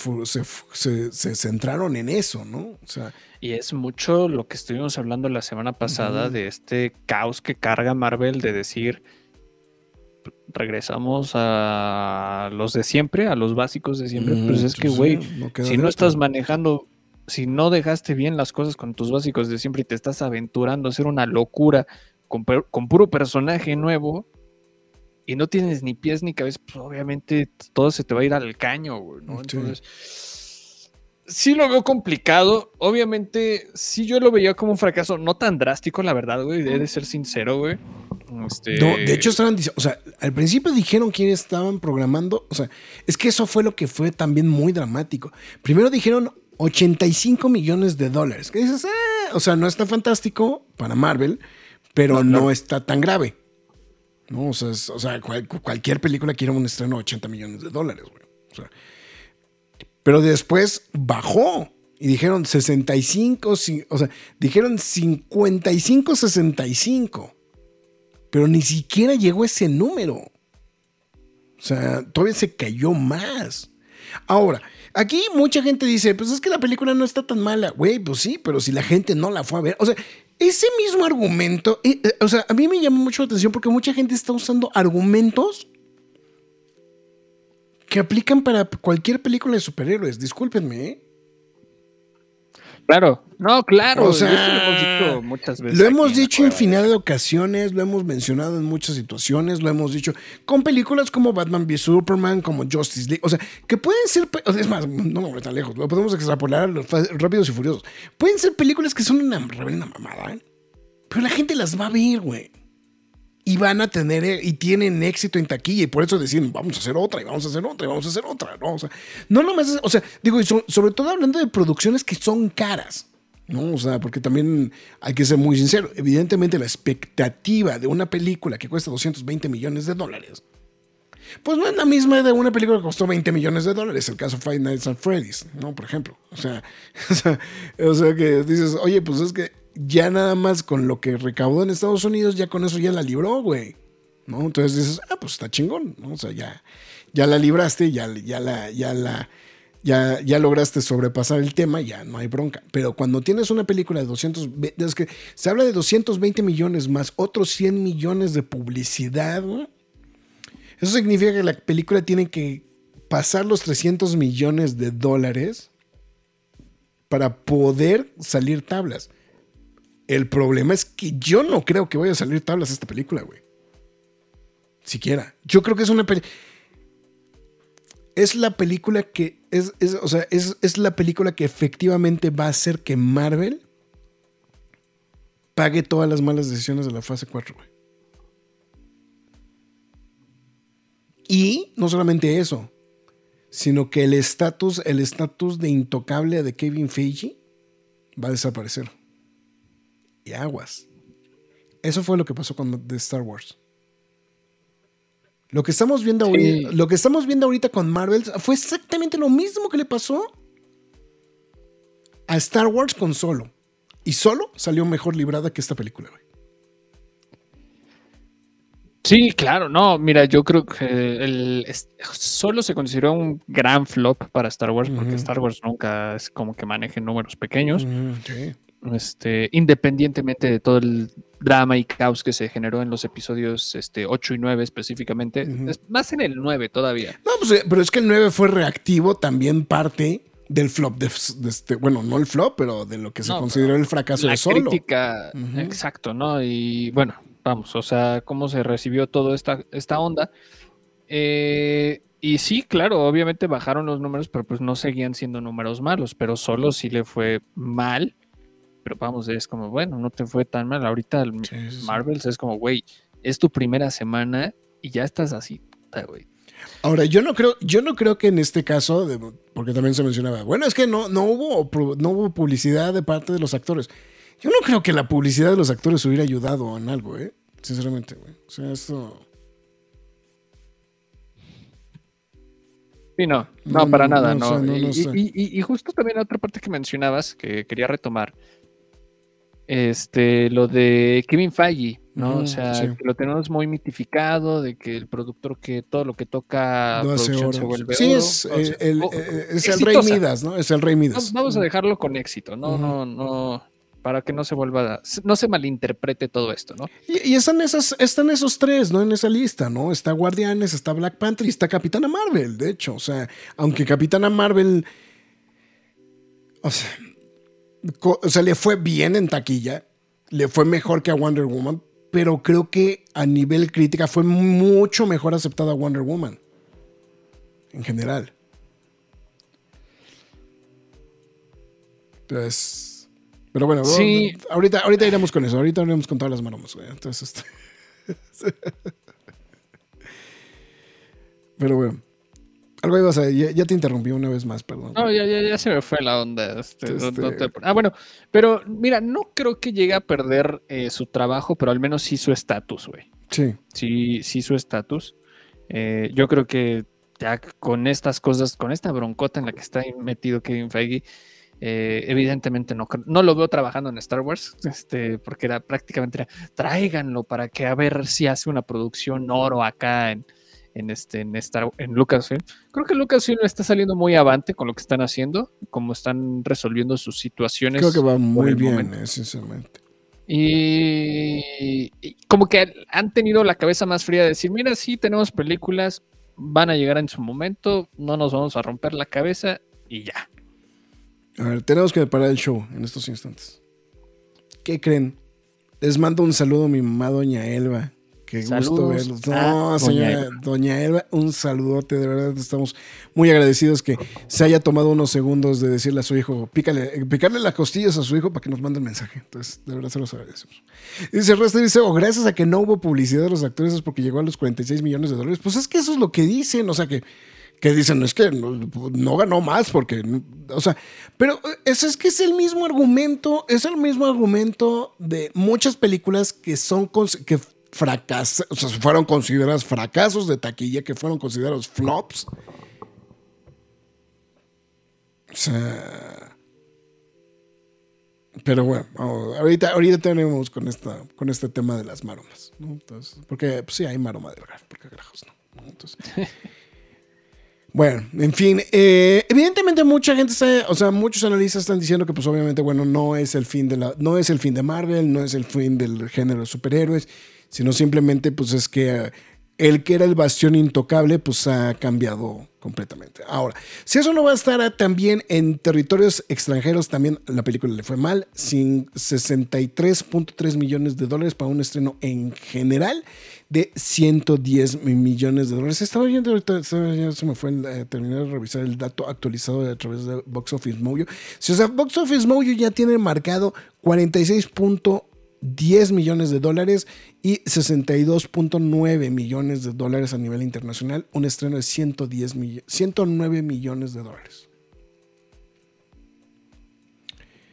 se, centraron en eso, ¿no? O sea, y es mucho lo que estuvimos hablando la semana pasada de este caos que carga Marvel de decir regresamos a los de siempre, a los básicos de siempre. pues es que, güey, si no estás manejando, si no dejaste bien las cosas con tus básicos de siempre y te estás aventurando a hacer una locura con, con puro personaje nuevo, y no tienes ni pies ni cabeza, pues obviamente todo se te va a ir al caño, güey, ¿no? Entonces, sí lo veo complicado. Obviamente, sí yo lo veía como un fracaso, no tan drástico, la verdad, güey, de ser sincero, güey. Este... No, de hecho estaban diciendo, o sea, al principio dijeron quiénes estaban programando, o sea, es que eso fue lo que fue también muy dramático. Primero dijeron 85 millones de dólares, que dices, ah", o sea, no está fantástico para Marvel, pero no está tan grave. ¿no? O sea, cualquier película quiere un estreno de 80 millones de dólares, güey. pero después bajó y dijeron 65, o sea, dijeron 55, 65. Pero ni siquiera llegó ese número. O sea, todavía se cayó más. Ahora, aquí mucha gente dice, pues es que la película no está tan mala. Güey, pues sí, pero si la gente no la fue a ver. O sea, ese mismo argumento, eh, eh, o sea, a mí me llama mucho la atención porque mucha gente está usando argumentos que aplican para cualquier película de superhéroes. Discúlpenme, ¿eh? Claro, no, claro. O sea, eso lo hemos dicho muchas veces. Lo hemos dicho en infinidad de ocasiones, lo hemos mencionado en muchas situaciones, lo hemos dicho con películas como Batman v Superman, como Justice League, o sea, que pueden ser, es más, no me voy tan lejos, lo podemos extrapolar a los rápidos y furiosos. Pueden ser películas que son una reverenda mamada, ¿eh? pero la gente las va a ver, güey. Y van a tener, eh, y tienen éxito en taquilla, y por eso deciden, vamos a hacer otra, y vamos a hacer otra, y vamos a hacer otra, ¿no? O sea, no nomás, o sea, digo, y so- sobre todo hablando de producciones que son caras, ¿no? O sea, porque también hay que ser muy sincero. Evidentemente, la expectativa de una película que cuesta 220 millones de dólares, pues no es la misma de una película que costó 20 millones de dólares, el caso Five Nights at Freddy's, ¿no? Por ejemplo. O sea, o sea, o sea que dices, oye, pues es que ya nada más con lo que recaudó en Estados Unidos, ya con eso ya la libró, güey. ¿No? Entonces dices, ah, pues está chingón, ¿no? O sea, ya, ya la libraste, ya, ya la, ya la, ya, ya lograste sobrepasar el tema, ya no hay bronca. Pero cuando tienes una película de 200, ve- es que se habla de 220 millones más otros 100 millones de publicidad. Eso significa que la película tiene que pasar los 300 millones de dólares para poder salir tablas. El problema es que yo no creo que vaya a salir tablas esta película, güey. Siquiera. Yo creo que es una película. Es la película que. Es, o sea, es la película que efectivamente va a hacer que Marvel pague todas las malas decisiones de la fase 4, güey. Y no solamente eso, sino que el estatus, el estatus de intocable de Kevin Feige va a desaparecer. Y aguas. Eso fue lo que pasó con The Star Wars. Lo que estamos viendo Sí. ahorita, lo que estamos viendo ahorita con Marvel fue exactamente lo mismo que le pasó a Star Wars con Solo. Y Solo salió mejor librada que esta película, güey. Sí, claro, no, mira, yo creo que el, solo se consideró un gran flop para Star Wars, porque. Star Wars nunca es como que maneje números pequeños, sí. Este, independientemente de todo el drama y caos que se generó en los episodios este, 8 y 9 específicamente, es más en el 9 todavía. No, pues, eh, pero es que el 9 fue reactivo también parte del flop de, de este, bueno, no el flop, pero de lo que se No, consideró el fracaso La de Solo. crítica, exacto, ¿no? Y bueno, vamos, o sea, cómo se recibió toda esta, esta onda. Eh, y sí, claro, obviamente bajaron los números, pero pues no seguían siendo números malos, pero solo sí le fue mal. Pero vamos, es como, bueno, no te fue tan mal. Ahorita el Sí, sí, sí. Marvels es como, güey, es tu primera semana y ya estás así, güey. Ahora, yo no creo, yo no creo que en este caso, de- porque también se mencionaba, bueno, es que no, no, hubo, no hubo publicidad de parte de los actores. Yo no creo que la publicidad de los actores hubiera ayudado en algo, ¿eh? Sinceramente, güey. O sea, esto... Sí, no, No, no, para no, nada, no sé, y, y- y- y justo también otra parte que mencionabas que quería retomar, este, lo de Kevin Feige, ¿no? O sea, sí. que lo tenemos muy mitificado, de que el productor que todo lo que toca No hace se vuelve Sí, oro. es, O sea, eh, el, o- eh, es el rey. Midas, ¿no? Es el rey Midas. Vamos- Vamos a dejarlo con éxito, no, no, no, para que no se vuelva, no se malinterprete todo esto, ¿no? Y, y están, esas, están esos tres, ¿no? En esa lista, ¿no? Está Guardianes, está Black Panther y está Capitana Marvel, de hecho. O sea, aunque Capitana Marvel. O sea, sea, le fue bien en taquilla, le fue mejor que a Wonder Woman, pero creo que a nivel crítica fue mucho mejor aceptada a Wonder Woman. En general. Entonces. Pero bueno, Sí. ahorita, ahorita iremos con eso. Ahorita iremos con todas las maromas, güey. Entonces, este- Pero bueno. Algo ibas a ya, ya te interrumpí una vez más, perdón. No, ya, ya, ya se me fue la onda. este, no- no Este- te- ah, bueno, pero mira, no creo que llegue a perder eh, su trabajo, pero al menos sí su estatus, güey. Sí. Sí, sí su estatus. Eh, yo creo que ya con estas cosas, con esta broncota en la que está metido Kevin Feige, eh, evidentemente no, no lo veo trabajando en Star Wars, este, porque era prácticamente era, tráiganlo para que a ver si hace una producción oro acá en, en este en Star en Lucasfilm. Creo que Lucasfilm está saliendo muy avante con lo que están haciendo, como están resolviendo sus situaciones. Creo que va muy bien, sinceramente. Y, como que han tenido la cabeza más fría de decir, mira, sí tenemos películas, van a llegar en su momento, no nos vamos a romper la cabeza y ya. A ver, tenemos que parar el show en estos instantes. ¿Qué creen? Les mando un saludo a mi mamá, doña Elba, Qué gusto verlos. No, señora Doña Elba, un saludote, de verdad estamos muy agradecidos que se haya tomado unos segundos de decirle a su hijo, pícale, picarle las costillas a su hijo para que nos mande el mensaje. Entonces, de verdad se los agradecemos. Dice Resta, dice, oh, gracias a que no hubo publicidad de los actores es porque llegó a los 46 millones de dólares. Pues es que eso es lo que dicen, o sea que que dicen, es que no, ganó más porque, o sea, pero eso es que es el mismo argumento, es el mismo argumento de muchas películas que son, que fracas, o sea, fueron considerados fracasos de taquilla, que fueron considerados flops. O sea, pero bueno, ahorita, ahorita tenemos con, esta, con este tema de las maromas, ¿no? Entonces, porque pues, sí hay maroma del hogar, porque carajos no. Entonces, bueno, en fin, eh, evidentemente mucha gente está, o sea, muchos analistas están diciendo que pues obviamente, bueno, no es el fin de la, no es el fin de Marvel, no es el fin del género de superhéroes sino simplemente pues es que el que era el bastión intocable pues ha cambiado completamente. Ahora, si eso no va a estar también en territorios extranjeros, también la película le fue mal, sin 63.3 millones de dólares para un estreno en general de 110 millones de dólares. Estaba viendo ahorita, se me fue a terminar de revisar el dato actualizado a través de Box Office Mojo. Si, o sea, Box Office Mojo ya tiene marcado 46. 10 millones de dólares y 62.9 millones de dólares a nivel internacional, un estreno de 110 109 millones de dólares.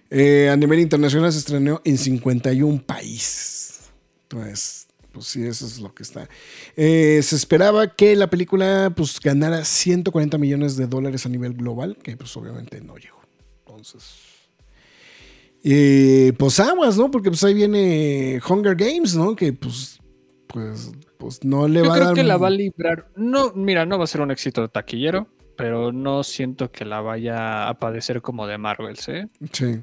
Eh, a nivel internacional se estrenó en 51 países. Entonces, pues sí, eso es lo que está. Eh, se esperaba que la película pues, ganara 140 millones de dólares a nivel global, que pues obviamente no llegó. Entonces, y pues aguas, ¿no? Porque pues ahí viene Hunger Games, ¿no? Que pues, pues, pues no le va a dar. Yo creo que la va a librar. No, mira, no va a ser un éxito de taquillero, pero no siento que la vaya a padecer como de Marvel, ¿eh? Sí.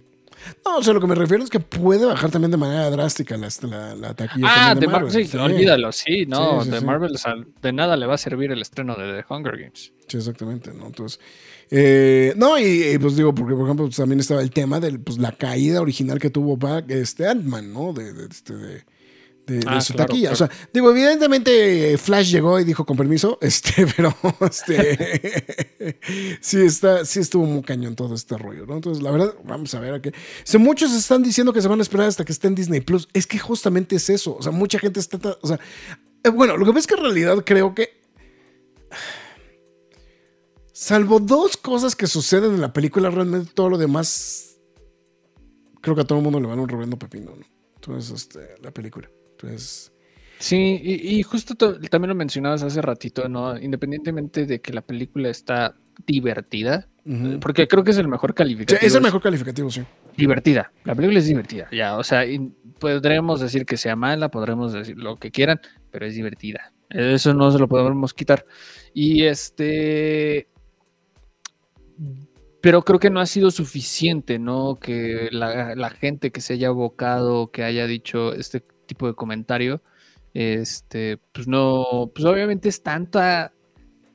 No, o sea, lo que me refiero es que puede bajar también de manera drástica la, la, taquilla. Ah, de, Marvel. Sí, olvídalo, sí, no, de Marvel de nada le va a servir el estreno de The Hunger Games. Sí, exactamente, ¿no? Entonces, eh, no, y, pues digo, porque por ejemplo, pues, también estaba el tema de pues, la caída original que tuvo este Ant-Man, ¿no? De, de, este, de, ah, su taquilla. O sea, digo, evidentemente Flash llegó y dijo con permiso, este, pero este sí está, sí estuvo muy cañón todo este rollo, ¿no? Entonces, la verdad, vamos a ver a qué. O muchos están diciendo que se van a esperar hasta que esté en Disney Plus. Es que justamente es eso. O sea, mucha gente está. O sea, eh, bueno, lo que pasa es que en realidad creo que Salvo dos cosas que suceden en la película, realmente todo lo demás. Creo que a todo el mundo le van un reverendo pepino, ¿no? Entonces, este, la película. Entonces. Sí, y, justo también lo mencionabas hace ratito, ¿no? Independientemente de que la película está divertida, porque creo que es el mejor calificativo. es el mejor calificativo, sí. Divertida. La película es divertida, ya. O sea, podremos decir que sea mala, podremos decir lo que quieran, pero es divertida. Eso no se lo podemos quitar. Y este pero creo que no ha sido suficiente, ¿no? Que la, gente que se haya abocado, que haya dicho este tipo de comentario, este, pues no, pues obviamente es tanta,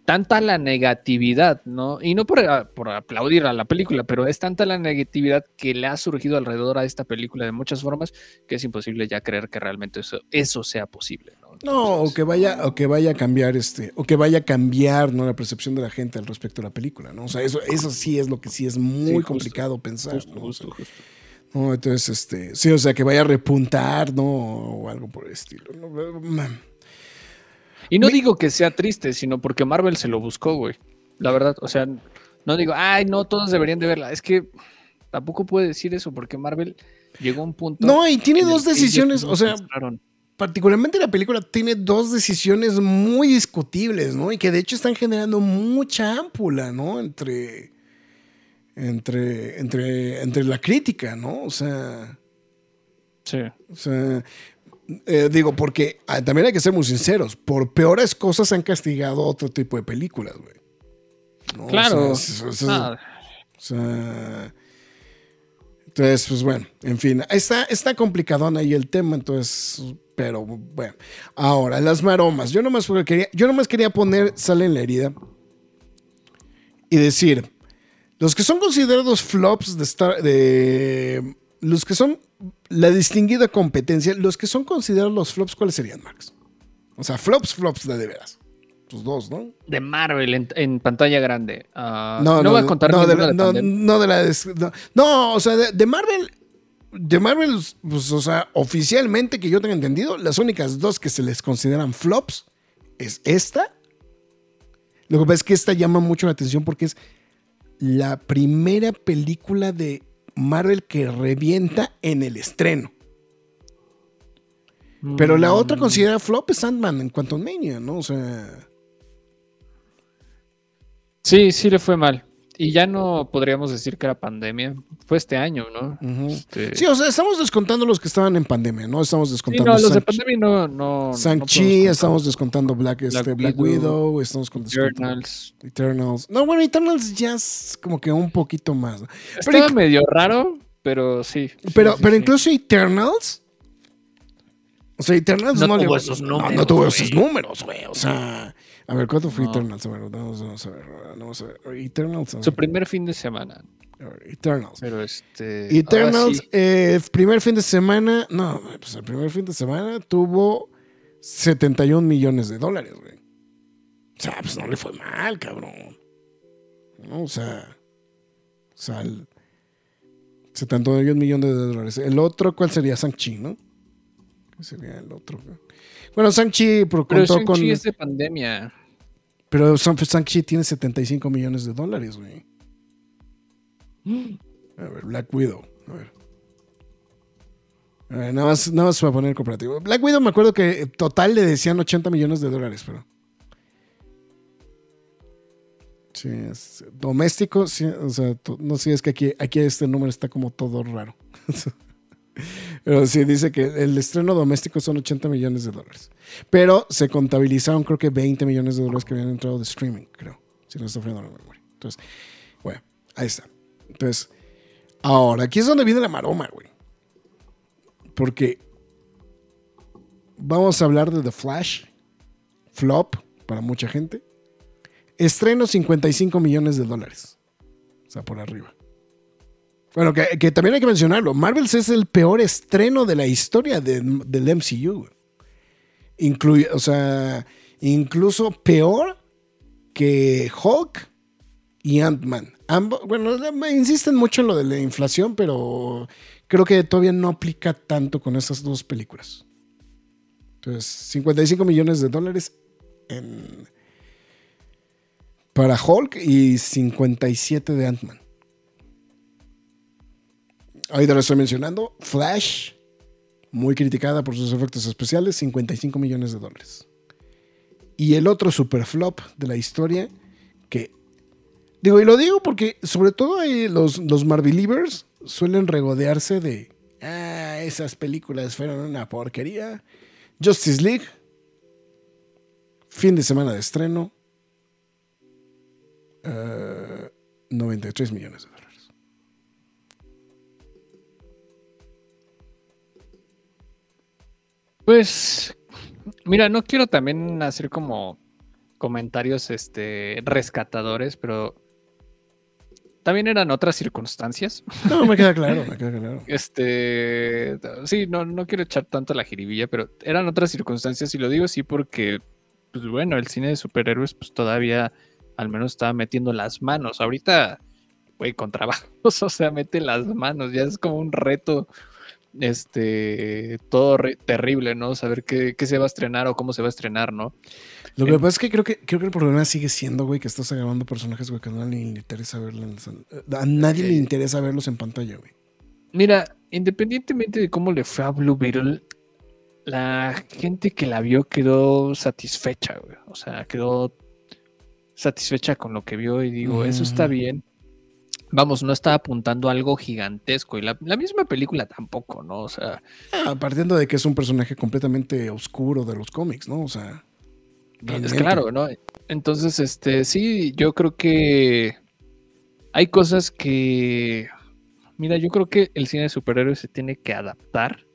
tanta la negatividad, ¿no? Y no por, por, aplaudir a la película, pero es tanta la negatividad que le ha surgido alrededor a esta película de muchas formas que es imposible ya creer que realmente eso, eso sea posible, ¿no? No, o que vaya, o que vaya a cambiar este, o que vaya a cambiar ¿no? la percepción de la gente al respecto de la película, ¿no? O sea, eso, eso sí es lo que sí es muy complicado pensar. ¿no? entonces, este, sí, o sea, que vaya a repuntar, ¿no? O algo por el estilo. Y no digo que sea triste, sino porque Marvel se lo buscó, güey. La verdad, o sea, no digo, ay, no, todos deberían de verla. Es que tampoco puede decir eso, porque Marvel llegó a un punto. No, y tiene dos decisiones, o sea particularmente la película tiene dos decisiones muy discutibles, ¿no? Y que de hecho están generando mucha ámpula, ¿no? Entre, entre, entre, entre la crítica, ¿no? O sea... Sí. O sea, Eh, digo, porque ah, también hay que ser muy sinceros. Por peores cosas han castigado otro tipo de películas, güey. ¿No? Claro. O sea, Ah, o sea, entonces, pues bueno, en fin, está, está complicadón ahí el tema, entonces, pero bueno. Ahora, las maromas. Yo nomás quería, yo nomás quería poner sal en la herida y decir, los que son considerados flops de Star, de los que son la distinguida competencia, los que son considerados los flops, ¿cuáles serían, Max? O sea, flops, flops de de veras. Tus dos, ¿no? de Marvel en, en pantalla grande. Ah, no, voy a contar no, de la, de no, no de la no, no, o sea, de, de Marvel, de Marvel, pues, o sea, oficialmente que yo tenga entendido, las únicas dos que se les consideran flops es esta. Lo que pasa es que esta llama mucho la atención porque es la primera película de Marvel que revienta en el estreno. Pero la otra Mm, considerada flop es Ant-Man en Quantum Mania, ¿no? O sea, Sí, sí le fue mal. Y ya no podríamos decir que era pandemia. Fue este año, ¿no? Este, sí, o sea, estamos descontando los que estaban en pandemia, ¿no? Estamos sí, descontando no, los de pandemia no. no no podemos estamos descontando Black, este, Black, Widow, Widow, estamos con Eternals. Eternals. No, bueno, Eternals ya es como que un poquito más. ¿no? Estaba inc- medio raro, pero sí. sí, Pero, sí, pero sí. incluso Eternals. O sea, Eternals No no, le- tuvo esos no, no números, tuvo esos números, güey. O sea, a ver, ¿cuánto fue No. Eternals? A ver, vamos, vamos a ver. Vamos a ver. Eternals. a ver, Su primer fin de semana. Eternals. Pero este. Eternals, sí. eh, primer fin de semana, no, pues el primer fin de semana tuvo 71 millones de dólares, güey. O sea, pues no le fue mal, cabrón. No, o sea, o sea, el 71 millones de dólares. El otro, ¿cuál sería? Shang-Chi, ¿no? ¿Qué sería el otro? Bueno, Shang-Chi pro- Pero contó con... Shang-Chi es de pandemia. Pero Shang- Shang-Chi tiene 75 millones de dólares, güey. A ver, Black Widow. A ver. Nada más, nada más para poner comparativo. Black Widow me acuerdo que total le decían 80 millones de dólares, pero. Sí, es doméstico, sí, o sea, no sé, es que aquí, aquí este número está como todo raro. Pero sí, dice que el estreno doméstico son 80 millones de dólares. Pero se contabilizaron, creo que 20 millones de dólares que habían entrado de streaming, creo. Si no está fallando la memoria. Entonces, bueno, ahí está. Entonces, ahora, aquí es donde viene la maroma, güey. Porque vamos a hablar de The Flash, flop para mucha gente. Estreno 55 millones de dólares. O sea, por arriba. Bueno, que, también hay que mencionarlo. Marvels es el peor estreno de la historia de- del MCU. Incluye, o sea, incluso peor que Hulk y Ant-Man. Bueno, insisten mucho en lo de la inflación, pero creo que todavía no aplica tanto con esas dos películas. Entonces, 55 millones de dólares para Hulk y 57 de Ant-Man. Ahorita lo estoy mencionando. Flash, muy criticada por sus efectos especiales, 55 millones de dólares. Y el otro super flop de la historia, que digo, y lo digo porque sobre todo los, los suelen regodearse de, ah, esas películas fueron una porquería. Justice League, fin de semana de estreno, eh, 93 millones de dólares. Pues, mira, no quiero también hacer como comentarios este, rescatadores, pero también eran otras circunstancias. No, me queda claro, me queda claro. Este, sí, no, no quiero echar tanto la jiribilla, pero eran otras circunstancias y lo digo así porque, pues bueno, el cine de superhéroes pues todavía al menos estaba metiendo las manos. Ahorita, güey, con trabajos, o sea, mete las manos, ya es como un reto, este, todo terrible, ¿no? Saber qué, qué se va a estrenar o cómo se va a estrenar, ¿no? Lo que Eh, pasa es que creo que creo que el problema sigue siendo, güey, que estás agarrando personajes, güey, que a nadie le interesa verlos. en- A nadie le Eh. interesa verlos en pantalla, güey. Mira, independientemente de cómo le fue a Blue Beetle, la gente que la vio quedó satisfecha, güey. O sea, quedó satisfecha con lo que vio y digo, eso está Ujú. bien. Vamos, no está apuntando a algo gigantesco. Y la, la misma película tampoco, ¿no? O sea, Ah, partiendo de que es un personaje completamente oscuro de los cómics, ¿no? O sea. es claro, ¿no? Entonces, este, sí, yo creo que hay cosas que. Mira, yo creo que el cine de superhéroes se tiene que adaptar.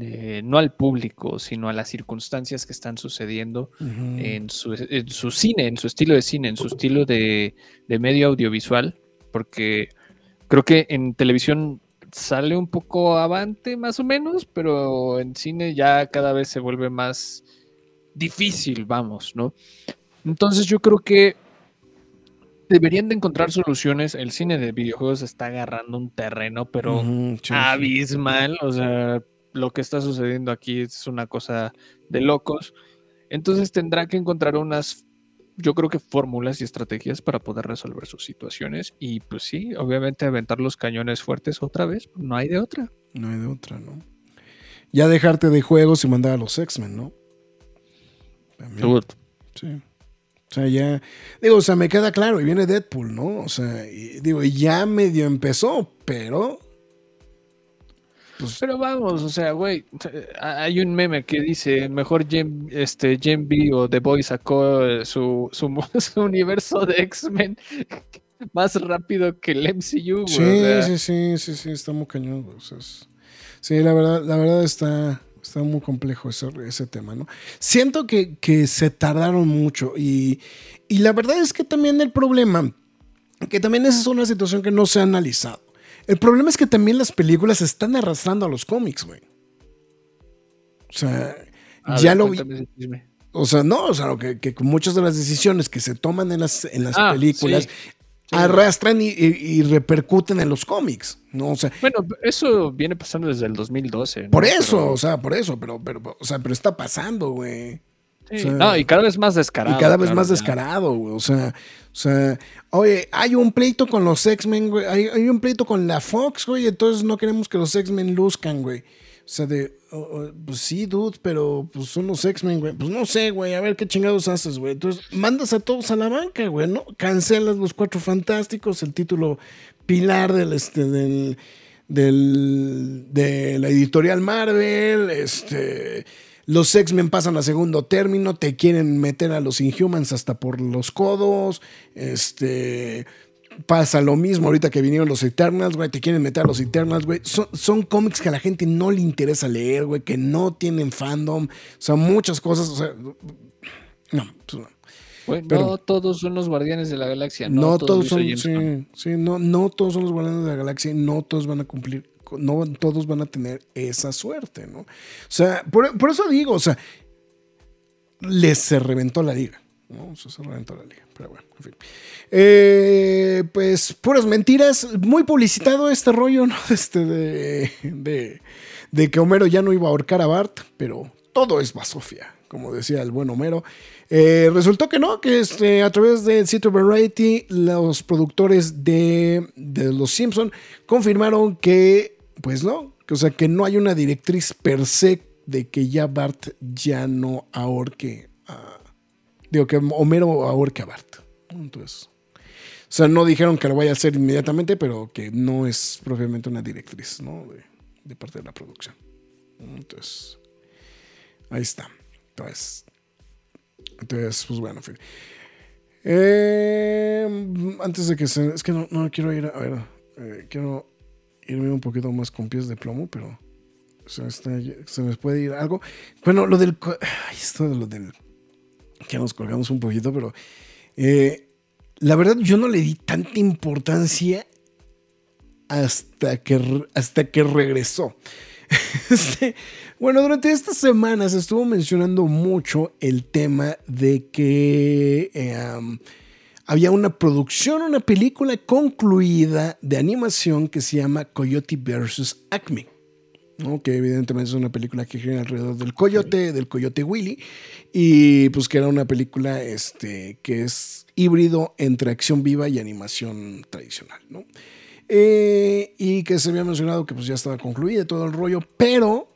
eh, no al público, sino a las circunstancias que están sucediendo en su, en su cine, en su estilo de cine, en su estilo de, de medio audiovisual, porque creo que en televisión sale un poco avante más o menos, pero en cine ya cada vez se vuelve más difícil, vamos, ¿no? Entonces yo creo que deberían de encontrar soluciones. El cine de videojuegos está agarrando un terreno, pero abismal. O sea, lo que está sucediendo aquí es una cosa de locos. Entonces tendrá que encontrar unas, yo creo que fórmulas y estrategias para poder resolver sus situaciones. Y pues sí, obviamente aventar los cañones fuertes otra vez, no hay de otra. No hay de otra, ¿no? Ya dejarte de juegos y mandar a los X-Men, ¿no? También. Sí. O sea, ya. Digo, o sea, me queda claro, y viene Deadpool, ¿no? O sea, y, digo, y ya medio empezó, pero. Pues, Pero vamos, o sea, güey, hay un meme que dice, mejor Gen, este, B o The Boy sacó eh, su, su, su universo de X-Men más rápido que el MCU, güey. sí, o sea, sí, sí, sí, sí, está muy cañón. güey, o sea, es- sí, la verdad, la verdad está, está muy complejo ese, ese tema, ¿no? Siento que, que se tardaron mucho y, y la verdad es que también el problema, que también esa es una situación que no se ha analizado. El problema es que también las películas están arrastrando a los cómics, güey. O sea, a ya ver, lo vi. O sea, no, o sea, que, muchas de las decisiones que se toman en las, en las Ah, películas sí. Sí. arrastran y, y- y repercuten en los cómics, ¿no? O sea, Bueno, eso viene pasando desde el 2012. ¿no? por eso, Pero- o sea, por eso, pero, pero, o sea, pero está pasando, güey. Sí, o sea, no, y cada vez más descarado. Y cada vez claro, más descarado, güey. O sea, o sea, oye, hay un pleito con los X-Men, güey. Hay, hay un pleito con la Fox, güey. Entonces no queremos que los X-Men luzcan, güey. O sea, de, oh, oh, pues sí, dude, pero pues son los X-Men, güey. Pues no sé, güey, a ver qué chingados haces, güey. Entonces mandas a todos a la banca, güey, ¿no? Cancelas los Cuatro Fantásticos, el título pilar del, este, del, del, de la editorial Marvel, este... Los X-Men pasan a segundo término, te quieren meter a los Inhumans hasta por los codos. Este. Pasa lo mismo ahorita que vinieron los Eternals, güey. Te quieren meter a los Eternals, güey. Son, son cómics que a la gente no le interesa leer, güey. Que no tienen fandom. O sea, muchas cosas. O sea, no, pues no. Pero- no todos son los guardianes de la galaxia. No, No, todos son, sí, sí, no, no todos son los guardianes de la galaxia no todos van a cumplir, no todos van a tener esa suerte, ¿no? O sea, por, eso digo, o sea, les se reventó la liga, ¿no? Se reventó la liga, pero bueno, en fin. Eh, pues puras mentiras, muy publicitado este rollo, ¿no? Este de, de, de que Homero ya no iba a ahorcar a Bart, pero todo es basofia, como decía el buen Homero. Eh, resultó que no, que este, a través del sitio Variety, los productores de, de Los Simpson confirmaron que, pues no, o sea, que no hay una directriz per se de que ya Bart ya no ahorque a. Digo, que Homero ahorque a Bart. Entonces. O sea, no dijeron que lo vaya a hacer inmediatamente, pero que no es propiamente una directriz, ¿no? De, parte de la producción. Entonces. Ahí está. Entonces. Entonces, pues bueno, en fin. Eh, antes de que se. Es que no, no quiero ir. A, a ver. eh, quiero irme un poquito más con pies de plomo, pero. Se está- me puede ir algo. Bueno, lo del. esto de lo del. Que nos colgamos un poquito, pero. eh, la verdad, yo no le di tanta importancia hasta que, hasta que regresó. Este, bueno, durante estas semanas estuvo mencionando mucho el tema de que eh, había una producción, una película concluida de animación que se llama Coyote vs. Acme. ¿no? que evidentemente es una película que gira alrededor del coyote, del coyote Willy, y pues que era una película este, que es híbrido entre acción viva y animación tradicional, ¿no? Eh, y que se había mencionado que pues ya estaba concluida todo el rollo, pero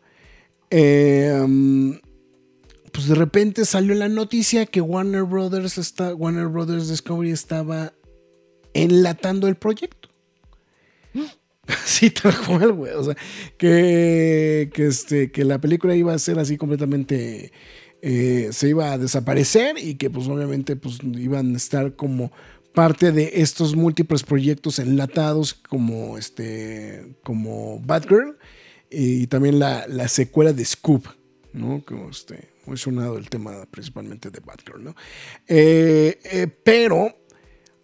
eh, pues de repente salió la noticia que Warner Brothers está, Warner Brothers Discovery estaba enlatando el proyecto. Sí, tal cual, güey. O sea, que, que, este, que la película iba a ser así completamente. eh, se iba a desaparecer y que, pues, obviamente, pues, iban a estar como parte de estos múltiples proyectos enlatados, como este. como Batgirl. Y también la, la secuela de Scoop, ¿no? Como este. Muy sonado el tema principalmente de Batgirl, ¿no? Eh, eh, pero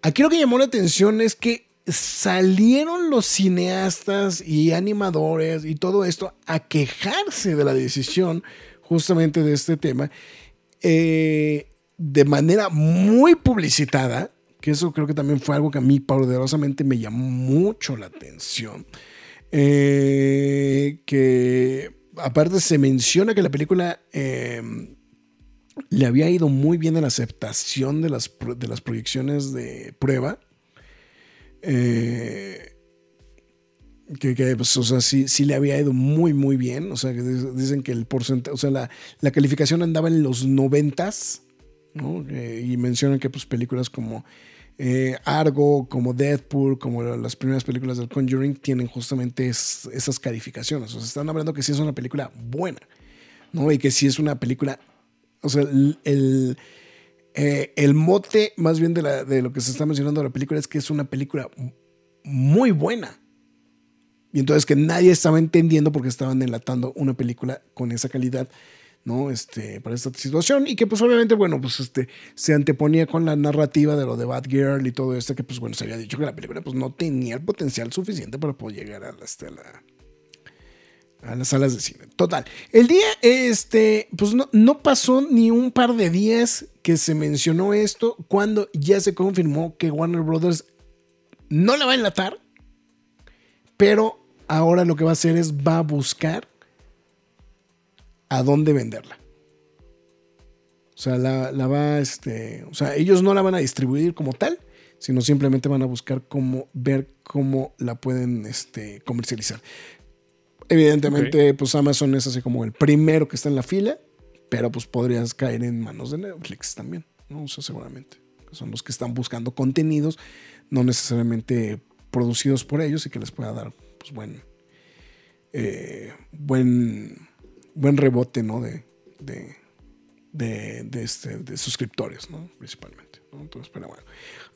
aquí lo que llamó la atención es que salieron los cineastas y animadores y todo esto a quejarse de la decisión justamente de este tema eh, de manera muy publicitada, que eso creo que también fue algo que a mí poderosamente me llamó mucho la atención. Que aparte se menciona que la película eh, le había ido muy bien en la aceptación de las, de las proyecciones de prueba. Eh, que, que, pues, o sea, sí, sí, le había ido muy, muy bien. O sea, que dicen que el porcentaje, o sea, la, la, calificación andaba en los noventas, ¿no? Eh, y mencionan que pues películas como eh, Argo, como Deadpool, como las primeras películas del Conjuring tienen justamente es, esas calificaciones. O sea, están hablando que sí es una película buena, ¿no? Y que sí es una película, o sea, el, el eh, mote más bien de, de, lo que se está mencionando de la película es que es una película muy buena. Y entonces que nadie estaba entendiendo porque estaban enlatando una película con esa calidad, ¿no? Este, para esta situación. Y que pues obviamente, bueno, pues este, se anteponía con la narrativa de lo de Batgirl y todo esto, que pues bueno, se había dicho que la película pues no tenía el potencial suficiente para poder llegar a la, este, la, a las salas de cine. Total. El día, este, pues no, no, pasó ni un par de días que se mencionó esto cuando ya se confirmó que Warner Brothers no la va a enlatar, pero ahora lo que va a hacer es va a buscar a dónde venderla. O sea, la, la va, este, o sea, ellos no la van a distribuir como tal, sino simplemente van a buscar cómo ver cómo la pueden este, comercializar. Evidentemente, okay. pues Amazon es así como el primero que está en la fila, pero pues podrías caer en manos de Netflix también, ¿no? O sea, seguramente. Son los que están buscando contenidos, no necesariamente producidos por ellos y que les pueda dar, pues, buen, eh, buen, buen rebote, ¿no? De, de, de, este, de suscriptores, ¿no? Principalmente. Entonces, pero bueno,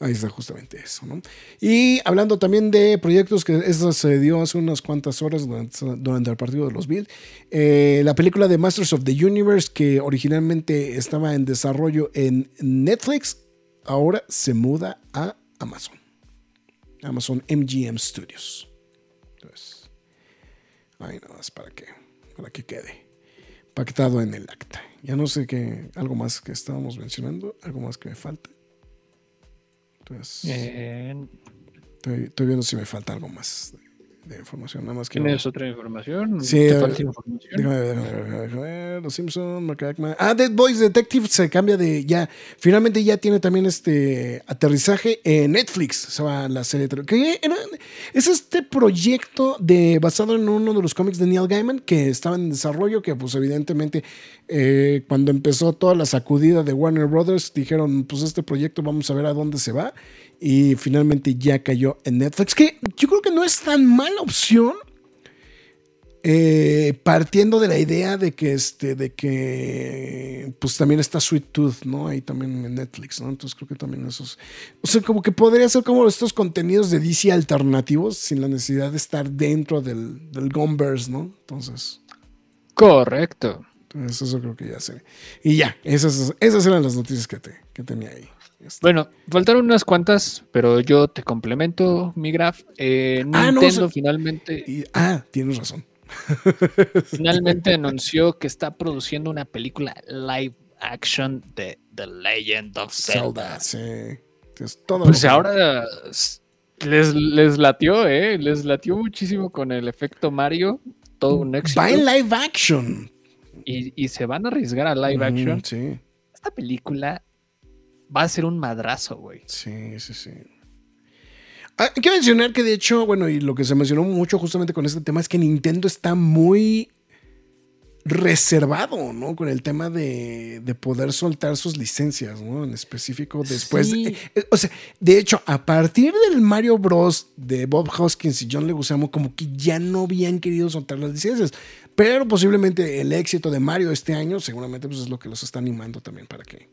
ahí está justamente eso, ¿no? Y hablando también de proyectos, que eso se dio hace unas cuantas horas durante, durante el partido de los Bills, eh, la película de Masters of the Universe, que originalmente estaba en desarrollo en Netflix, ahora se muda a Amazon. Amazon MGM Studios. Entonces, ahí nada más para que, para que quede pactado en el acta. Ya no sé qué, algo más que estábamos mencionando, algo más que me falta. Entonces, estoy, estoy, viendo si me falta algo más de, información. Nada más que ¿Tienes no. otra información? Sí, ¿Te falta información? Déjame ver, déjame ver. Los Simpsons. Ah, Dead Boys Detective se cambia de ya. Finalmente ya tiene también este aterrizaje en Netflix. Se va la serie. Que era, es este proyecto de, basado en uno de los cómics de Neil Gaiman que estaba en desarrollo. Que, pues, evidentemente, eh, cuando empezó toda la sacudida de Warner Brothers, dijeron: Pues, este proyecto vamos a ver a dónde se va y finalmente ya cayó en Netflix, que yo creo que no es tan mala opción. Eh, partiendo de la idea de que este, de que pues también está Sweet Tooth, ¿no? Ahí también en Netflix, ¿no? Entonces creo que también esos. O sea, como que podría ser como estos contenidos de DC alternativos sin la necesidad de estar dentro del, del ¿no? Entonces. Correcto. Entonces, eso creo que ya sé. Y ya, esas, esas eran las noticias que, te, que tenía ahí. Bueno, faltaron unas cuantas, pero yo te complemento, mi graf. Eh, Ah, no, Nintendo o sea, finalmente, Y- ah, tienes razón. finalmente anunció que está produciendo una película live action de The Legend of Zelda. Zelda, sí. Todo Pues ahora les, les latió, ¿eh? Les latió muchísimo con el efecto Mario. Todo un éxito. Va en live action. Y, y se van a arriesgar a live Mm, action. Sí, Esta película va a ser un madrazo, güey. sí, sí, sí. Ah, hay que mencionar que de hecho, bueno, y lo que se mencionó mucho justamente con este tema es que Nintendo está muy reservado, ¿no? Con el tema de, de poder soltar sus licencias, ¿no? En específico después. Sí. eh, eh, o sea, de hecho, a partir del Mario Bros. de Bob Hoskins y John Leguizamo, como que ya no habían querido soltar las licencias. Pero posiblemente el éxito de Mario este año, seguramente, pues es lo que los está animando también para que,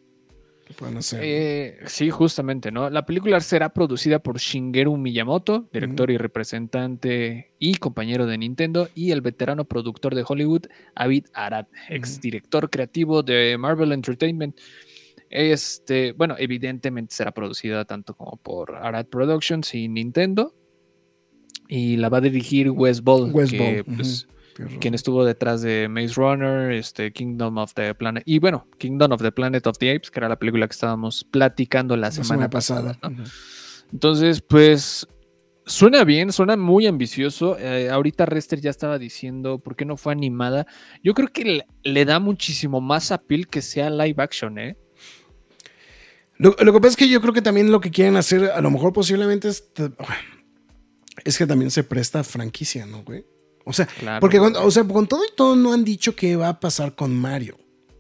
Eh, sí, justamente, ¿no? La película será producida por Shigeru Miyamoto, director y representante y compañero de Nintendo, y el veterano productor de Hollywood, Avid Arad, ex director creativo de Marvel Entertainment. Este, bueno, evidentemente será producida tanto como por Arad Productions y Nintendo. Y la va a dirigir Wes Ball, Wes que, Ball, quien estuvo detrás de Maze Runner, este, Kingdom of the Planet, y bueno, Kingdom of the Planet of the Apes, que era la película que estábamos platicando la La semana, pasada. Entonces, pues suena bien, suena muy ambicioso. Eh, ahorita Rester ya estaba diciendo por qué no fue animada. Yo creo que le, le da muchísimo más appeal que sea live action, ¿eh? Lo, lo que pasa es que yo creo que también lo que quieren hacer, a lo mejor posiblemente es, es que también se presta franquicia, ¿no, güey? O sea, Claro. porque con, o sea, con todo y todo no han dicho qué va a pasar con Mario,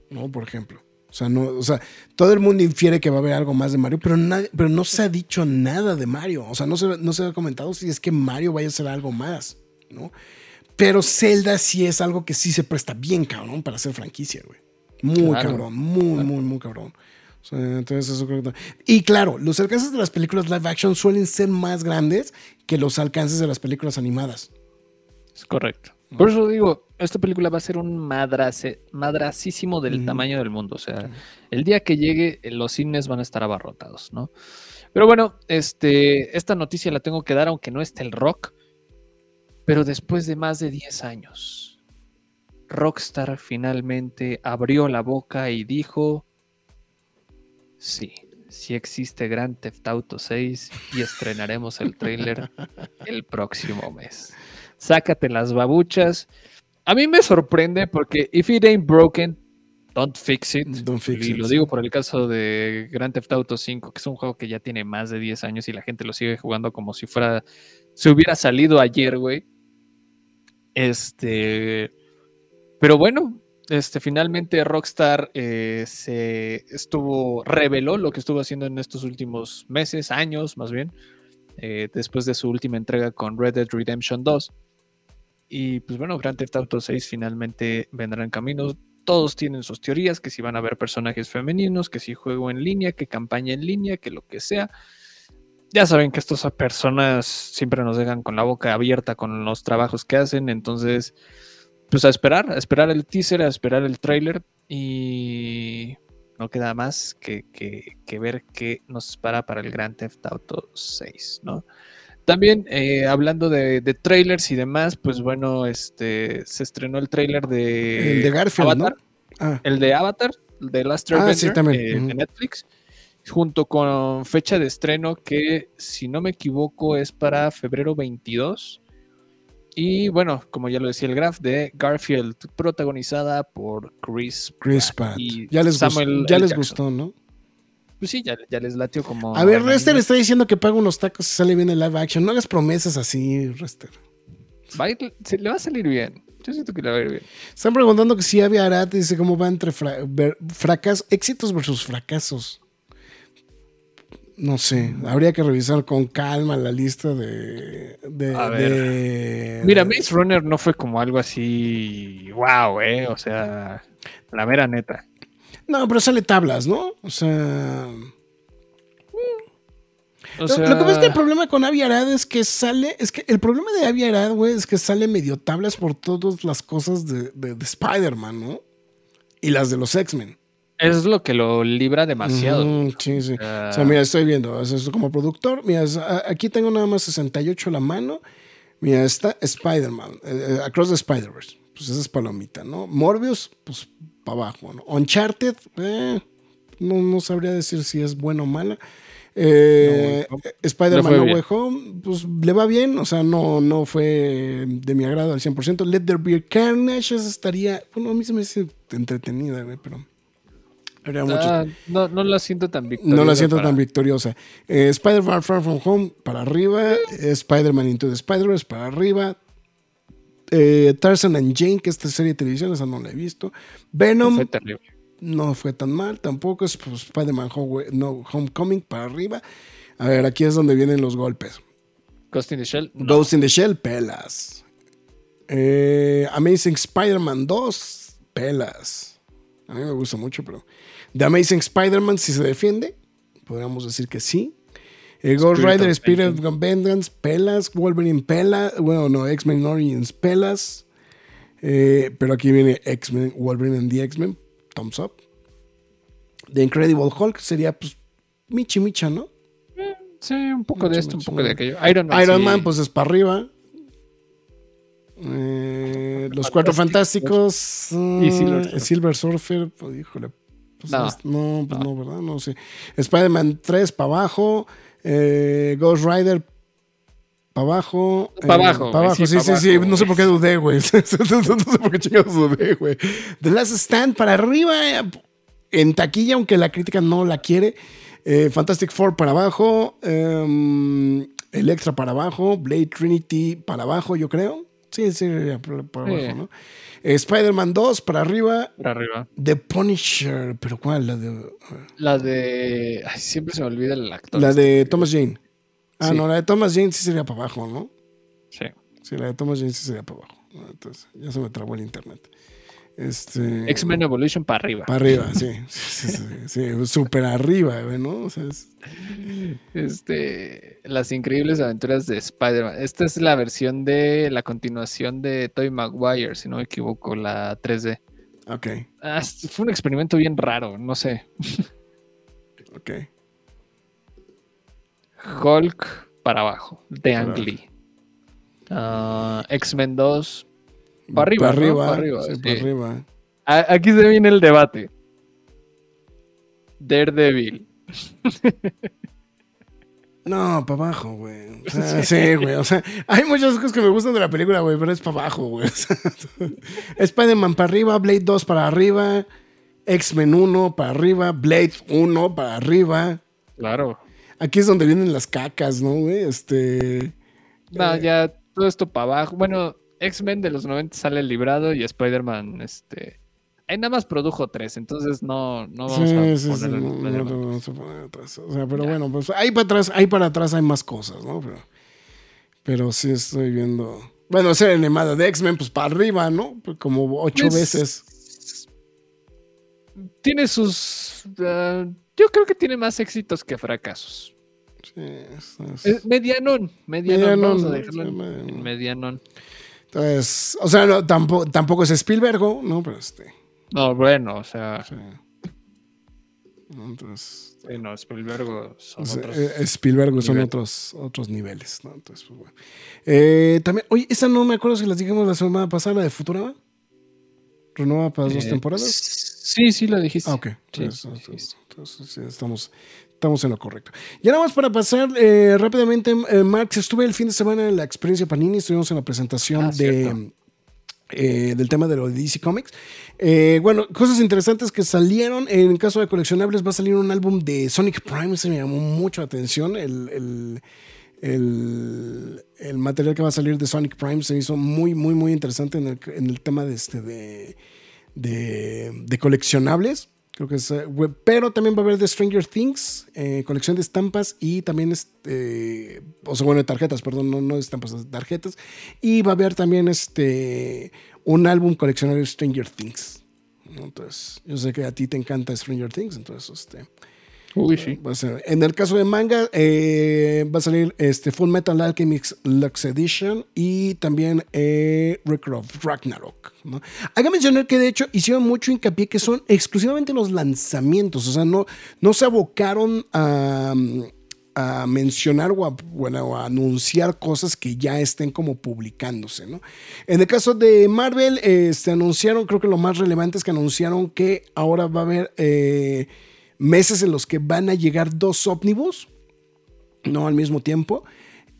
¿no? Por ejemplo. O sea, no, o sea, todo el mundo infiere que va a haber algo más de Mario, pero, nadie- pero no se ha dicho nada de Mario. O sea, no se, no se ha comentado si es que Mario vaya a ser algo más, ¿no? Pero Zelda sí es algo que sí se presta bien, cabrón, para hacer franquicia, güey. Muy Claro. cabrón, muy, muy, muy cabrón. O sea, entonces eso creo que... Y claro, los alcances de las películas live action suelen ser más grandes que los alcances de las películas animadas. Es correcto. Por eso digo, esta película va a ser un madrace, madracísimo del tamaño del mundo. O sea, el día que llegue, eh, los cines van a estar abarrotados, ¿no? Pero bueno, este, esta noticia la tengo que dar, aunque no esté el rock. Pero después de más de 10 años, Rockstar finalmente abrió la boca y dijo: Sí, sí existe Grand Theft Auto 6 y estrenaremos el tráiler el próximo mes. Sácate las babuchas. A mí me sorprende porque if it ain't broken, don't fix it. Don't fix y it, lo digo por el caso de Grand Theft Auto 5, que es un juego que ya tiene más de 10 años y la gente lo sigue jugando como si fuera, se hubiera salido ayer, güey. Este, pero bueno, este, finalmente Rockstar eh, se estuvo, reveló lo que estuvo haciendo en estos últimos meses, años más bien, eh, después de su última entrega con Red Dead Redemption 2. Y pues bueno, Grand Theft Auto 6 finalmente vendrá en camino. Todos tienen sus teorías, que si van a ver personajes femeninos, que si juego en línea, que campaña en línea, que lo que sea. Ya saben que estas personas siempre nos dejan con la boca abierta con los trabajos que hacen, entonces pues a esperar, a esperar el teaser, a esperar el trailer y no queda más que, que- que ver qué nos espera para el Grand Theft Auto 6, ¿no? También eh, hablando de, de trailers y demás, pues bueno, este se estrenó el trailer de, El de Garfield, Avatar, ¿no? Ah, el de Avatar, de Last Ah, Airbender sí, también, eh, de Netflix, junto con fecha de estreno que, si no me equivoco, es para febrero 22. Y bueno, como ya lo decía el graph, de Garfield, protagonizada por Chris. Chris Pratt Pratt. y Ya les, Samuel gustó, ya les gustó, ¿no? Pues sí, ya, ya les latió como. A ver, Rester está diciendo que paga unos tacos y sale bien el live action. No hagas promesas así, Rester. Va ir- se le va a salir bien. Yo siento que le va a ir bien. Están preguntando que si Avi Arad dice cómo va entre fra- ver- éxitos versus fracasos. No sé, habría que revisar con calma la lista de. de, A ver. de- Mira, Maze Runner no fue como algo así. ¡Wow! ¿eh? O sea, la mera neta. No, pero sale tablas, ¿no? O sea. O Lo- sea, Lo que pasa es que el problema con Avi Arad es que sale. Es que el problema de Avi Arad, güey, es que sale medio tablas por todas las cosas de, de- de Spider-Man, ¿no? Y las de los X-Men. es lo que lo libra demasiado. Sí, sí. O sea, mira, estoy viendo, o sea, esto como productor, mira, aquí tengo nada más 68 a la mano. Mira, está Spider-Man, eh, eh, Across the Spider-Verse. Pues esa es palomita, ¿no? Morbius, pues para abajo, ¿no? Uncharted, eh, no, no sabría decir si es buena o mala. Eh, No, eh, Spider-Man No Way Home, pues le va bien, o sea, no, no fue de mi agrado al 100%. Let There Be Carnage, esa estaría, bueno, a mí se me hace entretenida, pero... Ah, no, no la siento tan victoriosa. no la siento para- tan victoriosa. Eh, Spider-Man Far From Home para arriba. Spider-Man Into the Spider-Verse para arriba. Eh, Tarzan and Jane, que esta serie de televisión, esa no la he visto. Venom Fue no fue tan mal, tampoco es pues, Spider-Man Home- no, Homecoming para arriba. A ver, aquí es donde vienen los golpes. Ghost in the Shell. no. Ghost in the Shell, pelas. Eh, Amazing Spider-Man 2, pelas. A mí me gusta mucho, pero. The Amazing Spider-Man, si se defiende, podríamos decir que sí. Eh, Ghost Spirit Rider, of Spirit of Vengeance, pelas. Wolverine, pelas. Bueno, no, X-Men Origins, pelas. Eh, pero aquí viene X-Men, Wolverine and the X-Men, thumbs up. The Incredible Hulk sería, pues, Michi Micha, ¿no? Sí, un poco de esto, un poco de aquello. Iron Man. Iron sí. Man, pues es para arriba. Eh, los cuatro fantásticos. mm, Y Silver Surfer. Silver Surfer, pues híjole. pues, No. no, pues no. ¿verdad? No sé. Spider-Man 3 para abajo. Eh, Ghost Rider para abajo. Pa' eh, abajo, pa' güey, abajo, sí, sí, pa' sí, sí. No sé por qué dudé, güey. no sé por qué chingados dudé, güey. The Last Stand para arriba. eh, En taquilla, aunque la crítica no la quiere. Eh, Fantastic Four para abajo. em, Electra para abajo. Blade Trinity para abajo, yo creo. Sí, sí, para, para abajo, ¿no? Spider-Man 2 para arriba. Para arriba. The Punisher. ¿Pero cuál? La de, La de. Ay, siempre se me olvida el actor. la este. de Thomas Jane. Ah, Sí. no, la de Thomas Jane sí sería para abajo, ¿no? Sí. Sí, la de Thomas Jane sí sería para abajo. Entonces, ya se me trabó el internet. Este. X-Men Evolution para arriba. Para arriba, sí. Sí, sí, sí, súper arriba, ¿no? O sea, es- Este, las increíbles aventuras de Spider-Man. Esta es la versión de la continuación de Tobey Maguire, si no me equivoco, la 3D. ok, Ah, fue un experimento bien raro, no sé. ok. Hulk para abajo, de Ang Lee. Ah, X-Men 2 para arriba, Para ¿no? arriba, Pa' arriba, sí, sí. para arriba. Aquí se viene el debate. Daredevil. No, para abajo, güey. O sea, sí, güey. O sea, hay muchas cosas que me gustan de la película, güey, pero es para abajo, güey. O sea, Spider-Man para arriba, Blade 2 para arriba, X-Men 1 para arriba, Blade 1 para arriba. Claro. Aquí es donde vienen las cacas, ¿no, güey? Este. No, Eh. ya todo esto para abajo. Bueno, X-Men de los 90 sale librado y Spider-Man, este. Ahí nada más produjo tres, entonces no, no vamos Sí, a sí, poner no, el no, Spider-Man. no vamos a poner atrás. O sea, pero bueno, pues ahí para atrás, ahí para atrás hay más cosas, ¿no? Pero, pero sí estoy viendo. Bueno, ser animada de X-Men, pues para arriba, ¿no? Pues como ocho Pues, veces. Tiene sus. ah, yo creo que tiene más éxitos que fracasos. Sí, es- es- medianón, medianón. Medianón, vamos a medianón. Entonces, o sea, no, tampoco, tampoco es Spielberg, ¿no? Pero este. No, bueno, o sea, sí. Entonces. sí, no, Spielberg son o sea, otros. eh, Spielberg son otros, otros niveles, ¿no? Entonces, pues bueno. Eh, también, oye, esa no me acuerdo si las dijimos la semana pasada, la de Futurama. ¿Renueva para dos Eh, temporadas? Sí, sí, lo dijiste. Ah, ok. Sí, Entonces, sí, entonces- sí. entonces, sí, estamos, estamos en lo correcto. Y nada más para pasar eh, rápidamente, eh, Max, estuve el fin de semana en la experiencia Panini, estuvimos en la presentación Ah, de, eh, del tema de lo de DC Comics. Eh, bueno, cosas interesantes que salieron. En caso de coleccionables, va a salir un álbum de Sonic Prime, se me llamó mucho la atención. El, el- el- el material que va a salir de Sonic Prime se hizo muy, muy, muy interesante en el, en el tema de, este, de, de, de coleccionables. Creo que es, eh, pero también va a haber de Stranger Things, eh, colección de estampas y también, este, o sea, bueno, de tarjetas, perdón, no, no de estampas, de tarjetas. Y va a haber también este, un álbum coleccionario de Stranger Things. Entonces, yo sé que a ti te encanta Stranger Things, entonces, este, Uy, sí. Va a ser- En el caso de manga, eh, va a salir este Full Metal Alchemist Lux Edition y también eh, Ragnarok. ¿no? Hay que mencionar que de hecho hicieron mucho hincapié que son exclusivamente los lanzamientos, o sea, no, no se abocaron a, a mencionar o a, bueno, a anunciar cosas que ya estén como publicándose. ¿no? En el caso de Marvel, este, anunciaron, creo que lo más relevante es que anunciaron que ahora va a haber... eh, meses en los que van a llegar dos ómnibus, no al mismo tiempo.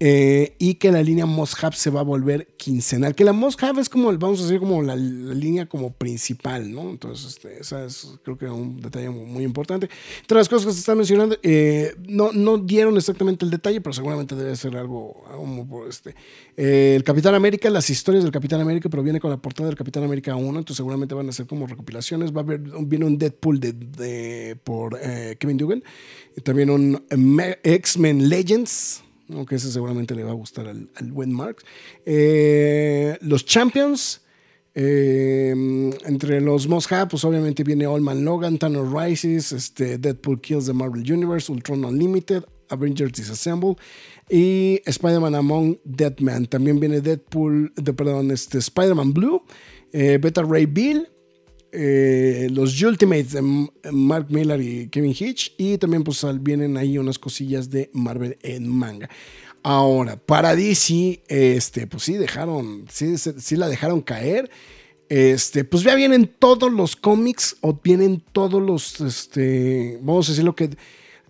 Eh, y que la línea Must se va a volver quincenal. Que la Must es como, vamos a decir, como la, línea como principal, ¿no? Entonces, este, esa es creo que un detalle muy, importante. Entre las cosas que se están mencionando, eh, no, no dieron exactamente el detalle, pero seguramente debe ser algo, este. Eh, el Capitán América, las historias del Capitán América proviene con la portada del Capitán América 1, entonces seguramente van a ser como recopilaciones. Va a haber, viene un Deadpool de, por Kevin Dugan, y también un X-Men Legends aunque ese seguramente le va a gustar al, buen Marx. Eh, los Champions, eh, entre los most have, pues obviamente viene All Man Logan, Thanos Rises, este, Deadpool Kills the Marvel Universe, Ultron Unlimited, Avengers Disassemble y Spider-Man Among Dead Man. También viene Deadpool, de, perdón, este, Spider-Man Blue, eh, Beta Ray Bill, eh, los Ultimates de Mark Miller y Kevin Hitch. Y también pues vienen ahí unas cosillas de Marvel en manga. Ahora, para DC, este, pues sí dejaron, sí, sí la dejaron caer. Este, pues ya vienen todos los cómics o vienen todos los, este, vamos a decir lo que,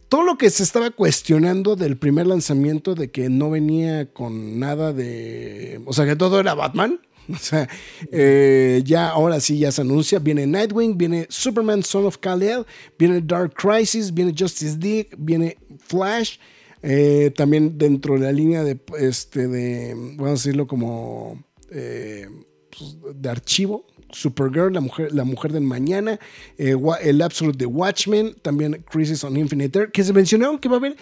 todo lo que se estaba cuestionando del primer lanzamiento de que no venía con nada de, o sea, que todo era Batman. O sea, eh, ya ahora sí ya se anuncia. Viene Nightwing, viene Superman, Son of Kal-El, viene Dark Crisis, viene Justice League, viene Flash. Eh, también dentro de la línea de, este, de vamos a decirlo como eh, pues, de archivo, Supergirl, la mujer, la mujer del mañana, el Absolute de Watchmen, también Crisis on Infinite Earth, que se mencionaron que va a haber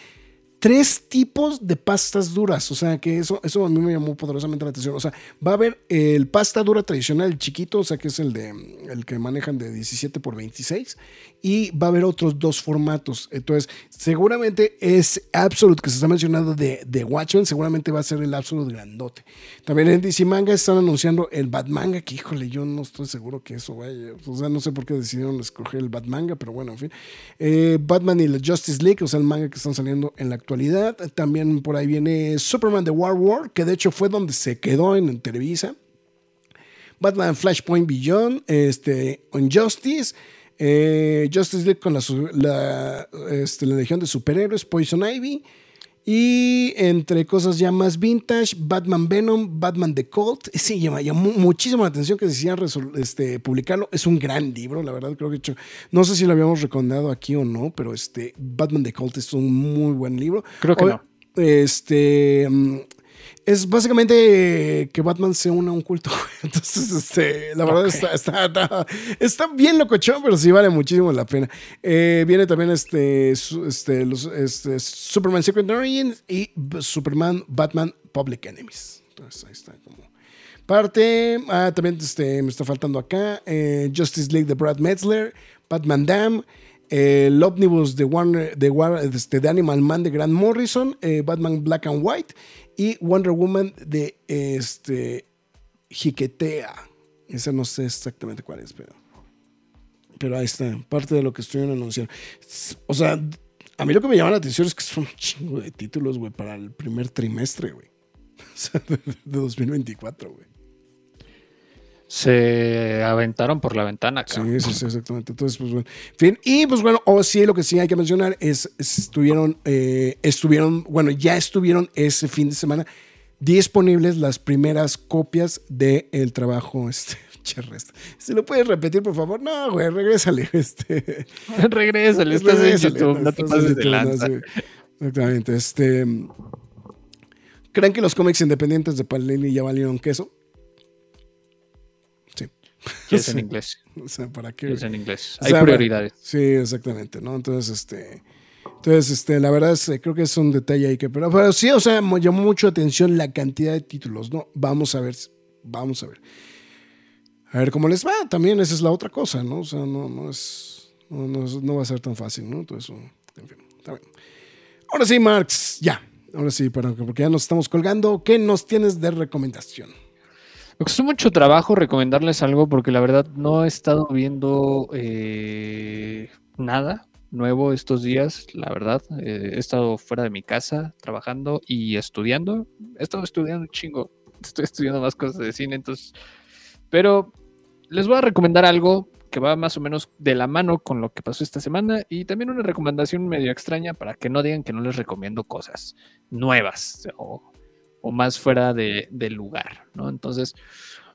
tres tipos de pastas duras. O sea, que eso, eso a mí me llamó poderosamente la atención. O sea, va a haber el pasta dura tradicional, el chiquito, o sea, que es el de el que manejan de 17 por 26. Y va a haber otros dos formatos. Entonces, seguramente es Absolute que se está mencionando de, de Watchmen, seguramente va a ser el Absolute grandote. También en DC Manga están anunciando el Batmanga, que híjole, yo no estoy seguro que eso vaya. O sea, no sé por qué decidieron escoger el Batmanga, pero bueno, en fin. Eh, Batman y la Justice League, o sea, el manga que están saliendo en la actualidad. También por ahí viene Superman de War War, que de hecho fue donde se quedó en Televisa. Batman Flashpoint Beyond, este, Injustice, eh, Justice League con la, la, este, la Legión de Superhéroes, Poison Ivy. Y entre cosas ya más vintage, Batman Venom, Batman The Cult. Sí, llama, llamó muchísimo la atención que decían este, publicarlo. Es un gran libro, la verdad. Creo que hecho, no sé si lo habíamos recomendado aquí o no, pero este Batman The Cult es un muy buen libro. Creo que no. Este. Es básicamente que Batman se une a un culto. Entonces, este, la verdad está, está, está, bien locochón, pero sí vale muchísimo la pena. Eh, viene también este, este, los, este, Superman Secret Origins y Superman Batman Public Enemies. Entonces, ahí está como parte. Ah, también este, me está faltando acá. Eh, Justice League de Brad Metzler, Batman Dam. El Omnibus de Warner, de, este, de Animal Man de Grant Morrison, eh, Batman Black and White y Wonder Woman de este Jiquetea. Ese no sé exactamente cuál es, pero, pero ahí está, parte de lo que estoy anunciando. O sea, a mí lo que me llama la atención es que son un chingo de títulos, güey, para el primer trimestre, güey. O sea, de, de 2024, güey se aventaron por la ventana. Sí, sí, sí, exactamente. Entonces, pues bueno. Fin. Y pues bueno, o sí, lo que sí hay que mencionar es, estuvieron, eh, estuvieron, bueno, ya estuvieron ese fin de semana disponibles las primeras copias del el trabajo este, ¿Se lo puedes repetir, por favor? No, güey, regrésale. Este. regrésale, estás en YouTube, no te pases de lanza. exactamente. Este, ¿Creen que los cómics independientes de Panini ya valieron queso? Es en inglés. O sea, ¿para qué? Es en inglés. Hay prioridades. Sí, exactamente, ¿no? Entonces, este. Entonces, este, la verdad es, creo que es un detalle ahí que. Pero, pero sí, o sea, me llamó mucho atención la cantidad de títulos, ¿no? Vamos a ver. Vamos a ver. A ver cómo les va. También esa es la otra cosa, ¿no? O sea, no, no es. No, no, va a ser tan fácil, ¿no? Entonces, en fin, está bien. Ahora sí, Marx, ya. Ahora sí, porque ya nos estamos colgando. ¿Qué nos tienes de recomendación? Me costó mucho trabajo recomendarles algo porque la verdad no he estado viendo eh, nada nuevo estos días, la verdad. Eh, he estado fuera de mi casa trabajando y estudiando. He estado estudiando un chingo. Estoy estudiando más cosas de cine, entonces. Pero les voy a recomendar algo que va más o menos de la mano con lo que pasó esta semana y también una recomendación medio extraña para que no digan que no les recomiendo cosas nuevas o o más fuera de, del lugar, ¿no? Entonces,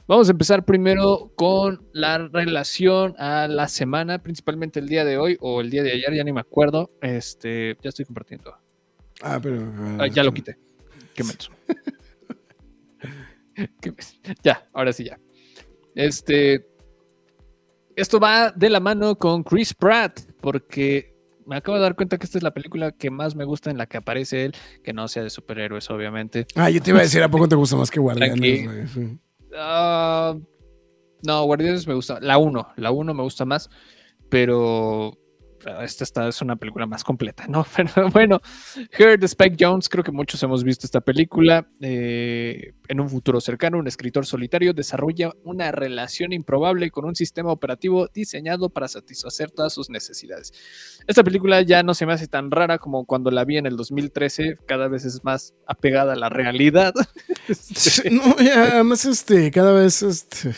vamos a empezar primero con la relación a la semana, principalmente el día de hoy o el día de ayer, ya ni me acuerdo. Este, ya estoy compartiendo. Ah, pero. Ah, ya lo quité. Qué menso. Ya, ahora sí ya. Este. Esto va de la mano con Chris Pratt, porque me acabo de dar cuenta que esta es la película que más me gusta en la que aparece él, que no sea de superhéroes, obviamente. Ah, yo te iba a decir, ¿a poco te gusta más que Guardianes? Sí. Ah, no, Guardianes me gusta. La 1, la 1 me gusta más, pero esta, esta es una película más completa, ¿no? Pero bueno, Her de Spike Jones, creo que muchos hemos visto esta película. Eh, en un futuro cercano, un escritor solitario desarrolla una relación improbable con un sistema operativo diseñado para satisfacer todas sus necesidades. Esta película ya no se me hace tan rara como cuando la vi en el 2013, cada vez es más apegada a la realidad. No, además, este, cada vez, este.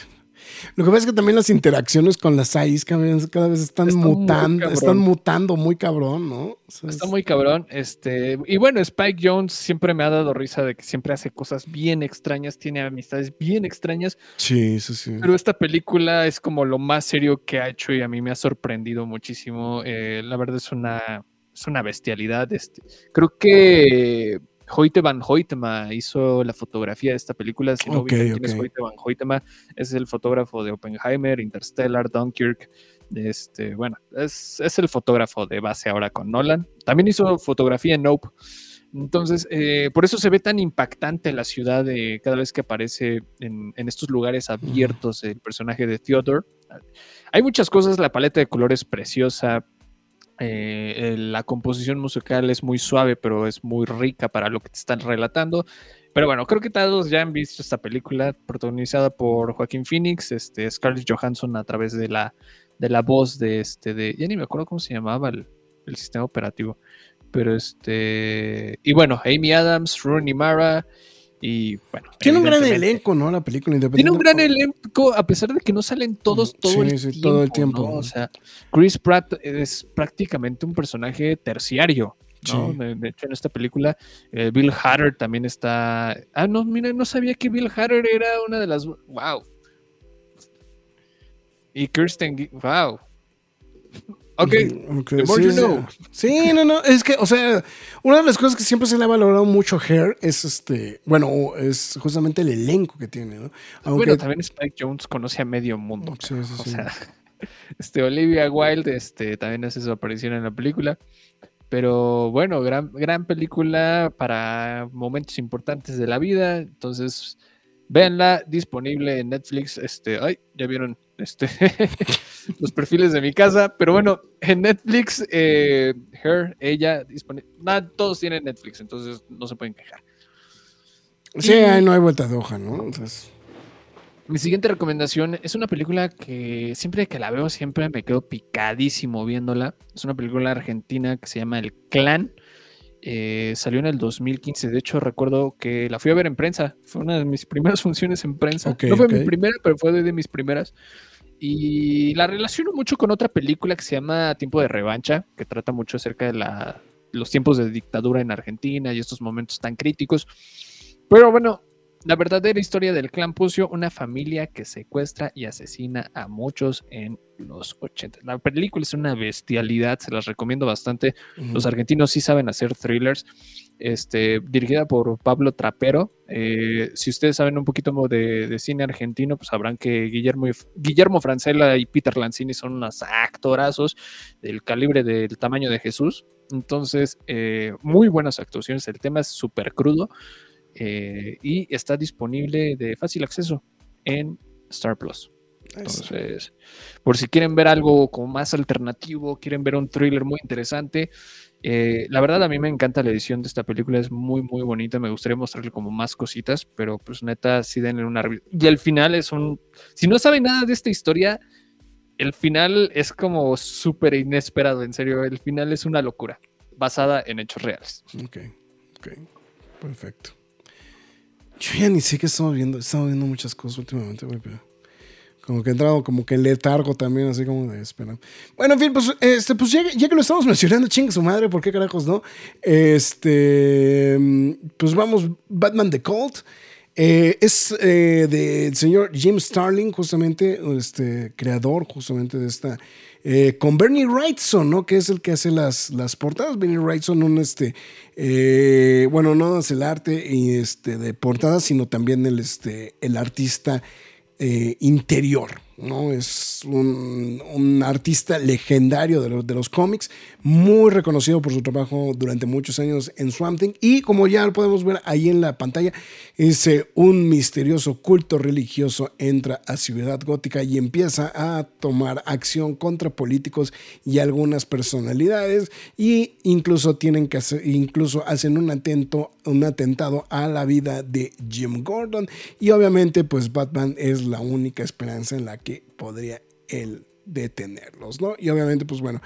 Lo que pasa es que también las interacciones con las AIs cada vez, cada vez están mutando, están mutando muy cabrón, ¿no? O sea, Está es- muy cabrón. Este, y bueno, Spike Jones siempre me ha dado risa de que siempre hace cosas bien extrañas, tiene amistades bien extrañas, Sí, sí, sí. pero esta película es como lo más serio que ha hecho y a mí me ha sorprendido muchísimo. Eh, la verdad es una, es una bestialidad. Este. Creo que Hoyte van Hoytema hizo la fotografía de esta película. Si no Ok, ubican quién es. Hoyte van Hoytema, es el fotógrafo de Oppenheimer, Interstellar, Dunkirk. Este, bueno, es, es el fotógrafo de base ahora con Nolan. También hizo fotografía en Nope. Entonces, eh, por eso se ve tan impactante la ciudad de cada vez que aparece en, en estos lugares abiertos el personaje de Theodore. Hay muchas cosas, la paleta de colores preciosa, eh, la composición musical es muy suave, pero es muy rica para lo que te están relatando. Pero bueno, creo que todos ya han visto esta película protagonizada por Joaquín Phoenix, este, Scarlett Johansson a través de la, de la voz de este, de, ya ni me acuerdo cómo se llamaba el, el sistema operativo. Pero este, y bueno, Amy Adams, Rooney Mara, y bueno. Tiene un gran elenco, ¿no? La película tiene un gran independiente. elenco, a pesar de que no salen todos Mm, todo, sí, el, sí, tiempo, todo el tiempo. ¿no? O sea, Chris Pratt es prácticamente un personaje terciario. ¿no? Sí. De, hecho, en esta película, eh, Bill Hader también está. Ah, no, mira, no sabía que Bill Hader era una de las. ¡Wow! Y Kirsten. ¡Wow! Ok, Ok, the more sí, you know. Sí, no, no, es que, o sea, una de las cosas que siempre se le ha valorado mucho a Hair es este, bueno, es justamente el elenco que tiene, ¿no? Aunque, bueno, también Spike Jones conoce a medio mundo. Sí, sí, O sí. sea, este, Olivia Wilde este, también hace su aparición en la película. Pero bueno, gran, gran película para momentos importantes de la vida. Entonces, véanla, disponible en Netflix. Este, ay, ya vieron este, los perfiles de mi casa. Pero bueno, en Netflix, eh, Her, ella, disponible. todos tienen Netflix, entonces no se pueden quejar. sí, ahí no hay vuelta de hoja, ¿no? Entonces, Mi siguiente recomendación es una película que siempre que la veo siempre me quedo picadísimo viéndola. Es una película argentina que se llama El Clan. Eh, salió en el 2015. De hecho, recuerdo que la fui a ver en prensa. Fue una de mis primeras funciones en prensa. Ok, no fue mi ok. primera, pero fue de, de mis primeras. Y la relaciono mucho con otra película que se llama Tiempo de Revancha, que trata mucho acerca de la- los tiempos de dictadura en Argentina y estos momentos tan críticos. Pero bueno, la verdadera historia del clan Pucio, una familia que secuestra y asesina a muchos en los 80. La película es una bestialidad, se las recomiendo bastante. Los argentinos sí saben hacer thrillers. Este, dirigida por Pablo Trapero. Eh, si ustedes saben un poquito de, de cine argentino, pues sabrán que Guillermo, Guillermo Francella y Peter Lanzini son unos actorazos del calibre del tamaño de Jesús. Entonces, eh, muy buenas actuaciones. El tema es súper crudo eh, y está disponible de fácil acceso en Star Plus. Entonces, por si quieren ver algo como más alternativo, quieren ver un thriller muy interesante, eh, la verdad a mí me encanta la edición de esta película, es muy muy bonita, me gustaría mostrarle como más cositas, pero pues neta sí denle una Y el final es un... Si no saben nada de esta historia, el final es como súper inesperado, en serio, el final es una locura, basada en hechos reales. Ok, ok, perfecto. Yo ya ni sé qué estamos viendo, estamos viendo muchas cosas últimamente, güey, pero como que entrado como que letargo también, así como de espera. Bueno, en fin, pues, este, pues ya, que lo estamos mencionando, chingue su madre, ¿por qué carajos no? Este, pues vamos, Batman The Cult. Eh, es eh, del señor Jim Starling, justamente, este, creador justamente de esta, eh, con Bernie Wrightson, ¿no? Que es el que hace las, las portadas. Bernie Wrightson, un este, bueno, no es el arte y este, de portadas, sino también el, este, el artista interior, ¿no? Es un, artista legendario de, los cómics, muy reconocido por su trabajo durante muchos años en Swamp Thing. Y como ya lo podemos ver ahí en la pantalla, ese un misterioso culto religioso entra a Ciudad Gótica y empieza a tomar acción contra políticos y algunas personalidades. Y incluso tienen que hacer, incluso hacen un un atentado a la vida de Jim Gordon. Y obviamente, pues Batman es la única esperanza en la que podría él detenerlos, ¿no? Y obviamente, pues bueno,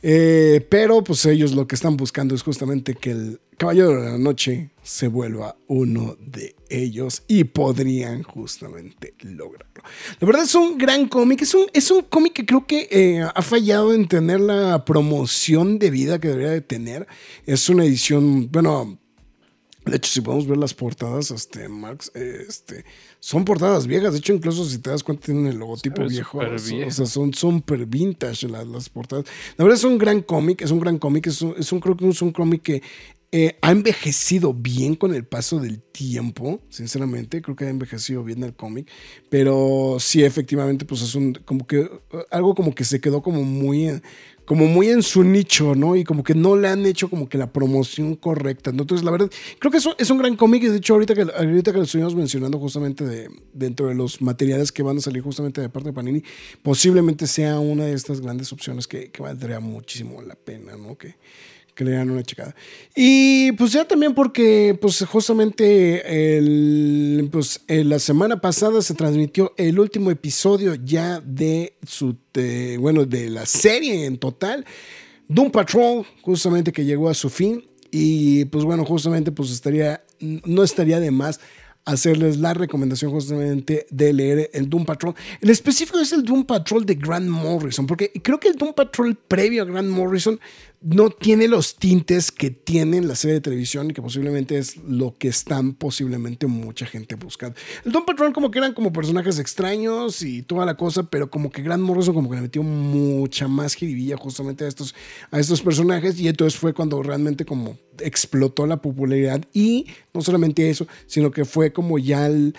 eh, pero pues ellos lo que están buscando es justamente que el Caballero de la Noche se vuelva uno de ellos y podrían justamente lograrlo. La verdad es un gran cómic, es un, es un cómic que creo que eh, ha fallado en tener la promoción de vida que debería de tener. Es una edición, bueno, de hecho, si podemos ver las portadas, este, Max, este, son portadas viejas. De hecho, incluso si te das cuenta, tienen el logotipo viejo. O sea, son super vintage las, las, portadas. La verdad es un gran cómic, es un gran cómic. Es un, es un, creo que es un cómic que eh, ha envejecido bien con el paso del tiempo, sinceramente. Creo que ha envejecido bien el cómic. Pero sí, efectivamente, pues es un, como que, algo como que se quedó como muy como muy en su nicho, ¿no? Y como que no le han hecho como que la promoción correcta. Entonces, la verdad, creo que eso es un gran cómic. Y de hecho, ahorita que, ahorita que lo estuvimos mencionando justamente de, dentro de los materiales que van a salir justamente de parte de Panini, posiblemente sea una de estas grandes opciones que, que valdría muchísimo la pena, ¿no? Que, que le dan una checada. Y pues ya también porque pues justamente el, pues, la semana pasada se transmitió el último episodio ya de su, bueno, de la serie en total. Doom Patrol, justamente que llegó a su fin. Y pues bueno, justamente pues estaría, no estaría de más hacerles la recomendación justamente de leer el Doom Patrol. El específico es el Doom Patrol de Grant Morrison, porque creo que el Doom Patrol previo a Grant Morrison no tiene los tintes que tiene la serie de televisión y que posiblemente es lo que están posiblemente mucha gente buscando. El Doom Patrol como que eran como personajes extraños y toda la cosa, pero como que Grant Morrison como que le metió mucha más jiribilla justamente a estos, a estos personajes y entonces fue cuando realmente como explotó la popularidad y no solamente eso, sino que fue como ya el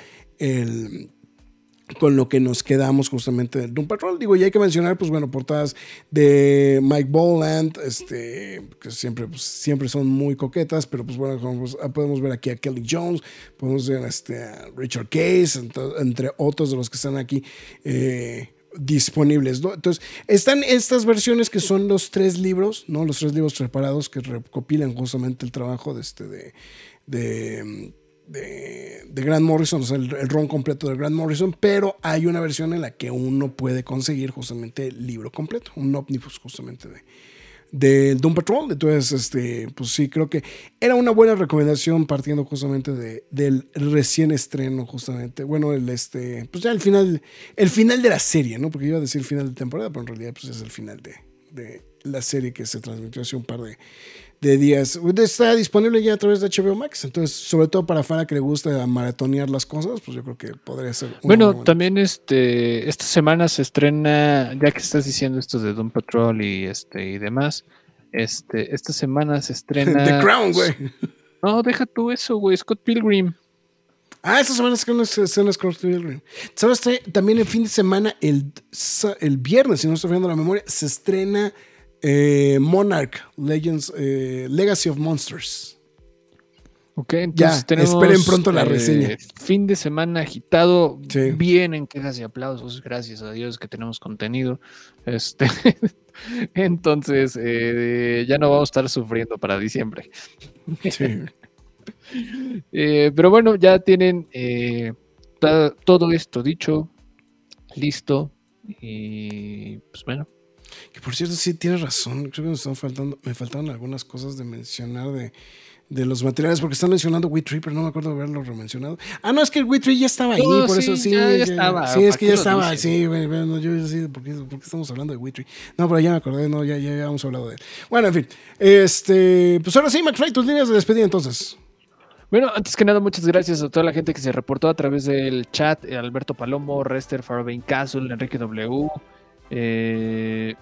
con lo que nos quedamos justamente del Doom Patrol. Digo, y hay que mencionar, pues bueno, portadas de Mike Boland, este, que siempre, pues, siempre son muy coquetas, pero pues bueno, podemos ver aquí a Kelly Jones, podemos ver este, a Richard Case, entre otros de los que están aquí. Eh, disponibles. Entonces, están estas versiones que son los tres libros, ¿no? Los tres libros preparados que recopilan justamente el trabajo de este de de, de Grant Morrison, o sea, el, ron completo de Grant Morrison, pero hay una versión en la que uno puede conseguir justamente el libro completo, un ómnibus justamente de, de Doom Patrol. Entonces, este, pues sí, creo que era una buena recomendación partiendo justamente de, del recién estreno, justamente. Bueno, el este, pues ya el final, el final de la serie, ¿no? Porque iba a decir final de temporada, pero en realidad pues es el final de, de la serie que se transmitió hace un par de, de días. Está disponible ya a través de HBO Max. Entonces, sobre todo para Fara que le gusta maratonear las cosas, pues yo creo que podría ser. Bueno, también este, esta semana se estrena, ya que estás diciendo esto de Doom Patrol y este y demás, este, esta semana se estrena. The Crown, güey. No, deja tú eso, güey. Scott Pilgrim. Ah, esta semana se estrena Scott Pilgrim. ¿Sabes? También el fin de semana, el, el viernes, si no estoy fallando la memoria, se estrena eh, Monarch Legends, eh, Legacy of Monsters. Ok, entonces tenemos, esperen pronto la eh, reseña. Fin de semana agitado, bien en quejas y aplausos, gracias a Dios que tenemos contenido. Este, entonces, ya no vamos a estar sufriendo para diciembre. pero bueno, ya tienen todo esto dicho, listo. Y pues bueno, que por cierto, sí tienes razón. Creo que me están faltando, me faltaron algunas cosas de mencionar de, de los materiales, porque están mencionando Witry, pero no me acuerdo de haberlo mencionado. Ah, no, es que el ya estaba ahí, No, por sí, eso sí. ya- ya estaba, Sí, es ¿para que ya estaba, sí, bueno, yo yo sí, ¿por qué, por qué estamos hablando de Witry? No, pero ya me acordé, no, ya, ya habíamos hablado de él. Bueno, en fin, este, pues ahora sí, McFly, tus líneas de despedida entonces. Bueno, antes que nada, muchas gracias a toda la gente que se reportó a través del chat. Alberto Palomo, Rester, Farabane Castle, Enrique W. Eh,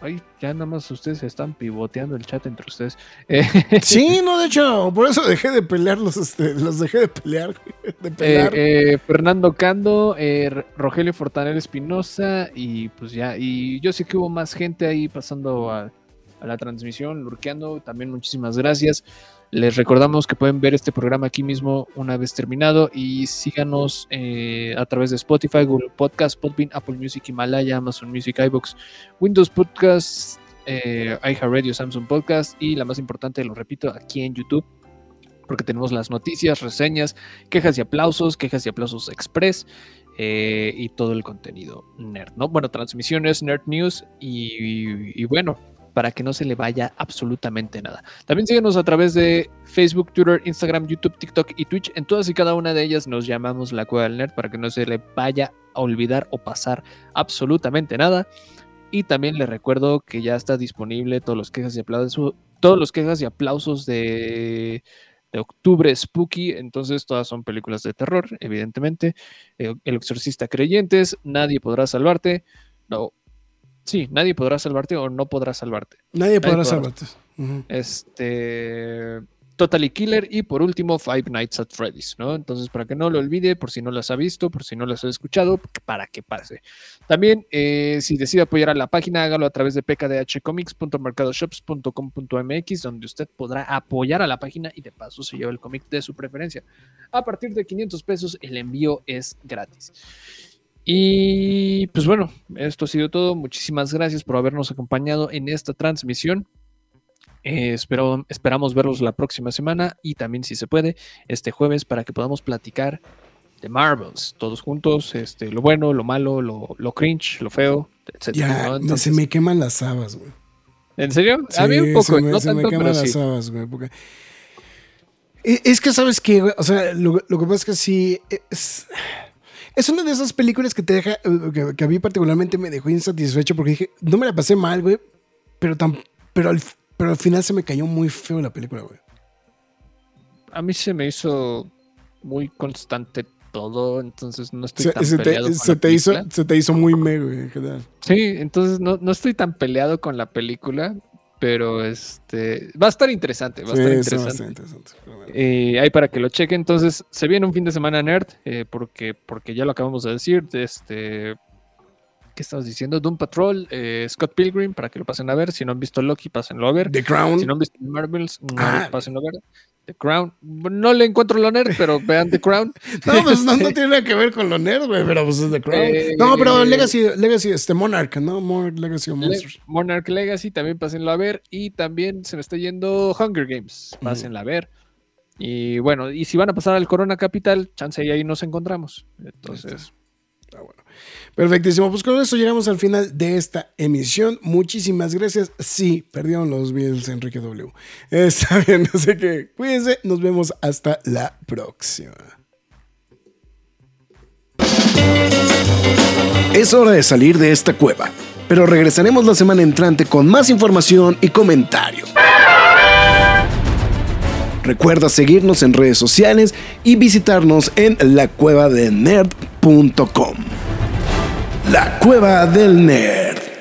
ay, ya nada más ustedes están pivoteando el chat entre ustedes. Eh, Sí, no, de hecho, por eso dejé de pelear, los, este, los dejé de pelear, de eh, pelear. eh, Fernando Cando, eh, Rogelio Fortanel Espinosa y pues ya, y yo sé que hubo más gente ahí pasando a, a la transmisión, lurqueando, también muchísimas gracias. Les recordamos que pueden ver este programa aquí mismo una vez terminado y síganos eh, a través de Spotify, Google Podcast, Podbean, Apple Music, Himalaya, Amazon Music, iBox, Windows Podcast, eh, iHeartRadio, Samsung Podcast y la más importante, lo repito, aquí en YouTube porque tenemos las noticias, reseñas, quejas y aplausos, quejas y aplausos express eh, y todo el contenido nerd, ¿no? Bueno, transmisiones, nerd news y, bueno, para que no se le vaya absolutamente nada. También síguenos a través de Facebook, Twitter, Instagram, YouTube, TikTok y Twitch. En todas y cada una de ellas nos llamamos La Cueva del Nerd para que no se le vaya a olvidar o pasar absolutamente nada. Y también les recuerdo que ya está disponible todos los quejas y aplausos, todos los quejas y aplausos de, de octubre Spooky. Entonces todas son películas de terror, evidentemente. Eh, El exorcista creyentes, nadie podrá salvarte. No, sí, nadie podrá salvarte o no podrá salvarte. Nadie podrá podrá. salvarte. Este. Totally Killer y por último Five Nights at Freddy's, ¿no? Entonces, para que no lo olvide, por si no las ha visto, por si no las ha escuchado, para que pase. También, eh, si decide apoyar a la página, hágalo a través de pkdhcomics.mercadoshops.com.mx, donde usted podrá apoyar a la página y de paso se lleva el cómic de su preferencia. A partir de 500 pesos, el envío es gratis. Y pues bueno, esto ha sido todo. Muchísimas gracias por habernos acompañado en esta transmisión. Eh, espero, esperamos verlos la próxima semana y también, si se puede, este jueves para que podamos platicar de Marvels, todos juntos, este, lo bueno, lo malo, lo, lo cringe, lo feo, etc. Ya, se me queman las habas, güey. ¿En serio? Sí, a mí un poco, se me, no se me queman pero las sí. habas, güey. porque- E- Es que, ¿sabes güey? O sea, lo, lo que pasa es que sí. Es, es una de esas películas que te deja. eh, Que, que a mí, particularmente, me dejó insatisfecho porque dije, no me la pasé mal, güey. Pero, tan, pero, al, pero al final se me cayó muy feo la película, güey. A mí se me hizo muy constante todo, entonces no estoy Se, tan se peleado te, con se la te hizo, se te hizo muy me, güey, en general. Sí, entonces no, no estoy tan peleado con la película, pero este va a estar interesante, va a Sí, estar eso va a interesante. interesante. Eh, ahí para que lo chequen. Entonces, se viene un fin de semana nerd, eh, porque, porque ya lo acabamos de decir. de Este, ¿Qué estamos diciendo? Doom Patrol, eh, Scott Pilgrim, para que lo pasen a ver. Si no han visto Loki, pásenlo a ver. The Crown. Si no han visto Marvels, no, Ah. pásenlo a ver. The Crown. No le encuentro lo nerd, pero vean The Crown. No, pues no, no tiene nada que ver con lo nerd, güey, pero pues es The Crown. Eh, no, pero Legacy, Legacy, este Monarch, ¿no? More Legacy of Le- Monsters. Monarch Legacy, también pásenlo a ver. Y también se me está yendo Hunger Games, pásenla a ver. Y bueno, y si van a pasar al Corona Capital, chance y ahí nos encontramos. Entonces, Ah, bueno. Perfectísimo. Pues con eso llegamos al final de esta emisión. Muchísimas gracias. Sí, perdieron los Bills Enrique W. Está bien, así que cuídense. Nos vemos hasta la próxima. Es hora de salir de esta cueva, pero regresaremos la semana entrante con más información y comentarios. Recuerda seguirnos en redes sociales y visitarnos en lacuevadelnerd.com. La Cueva del Nerd.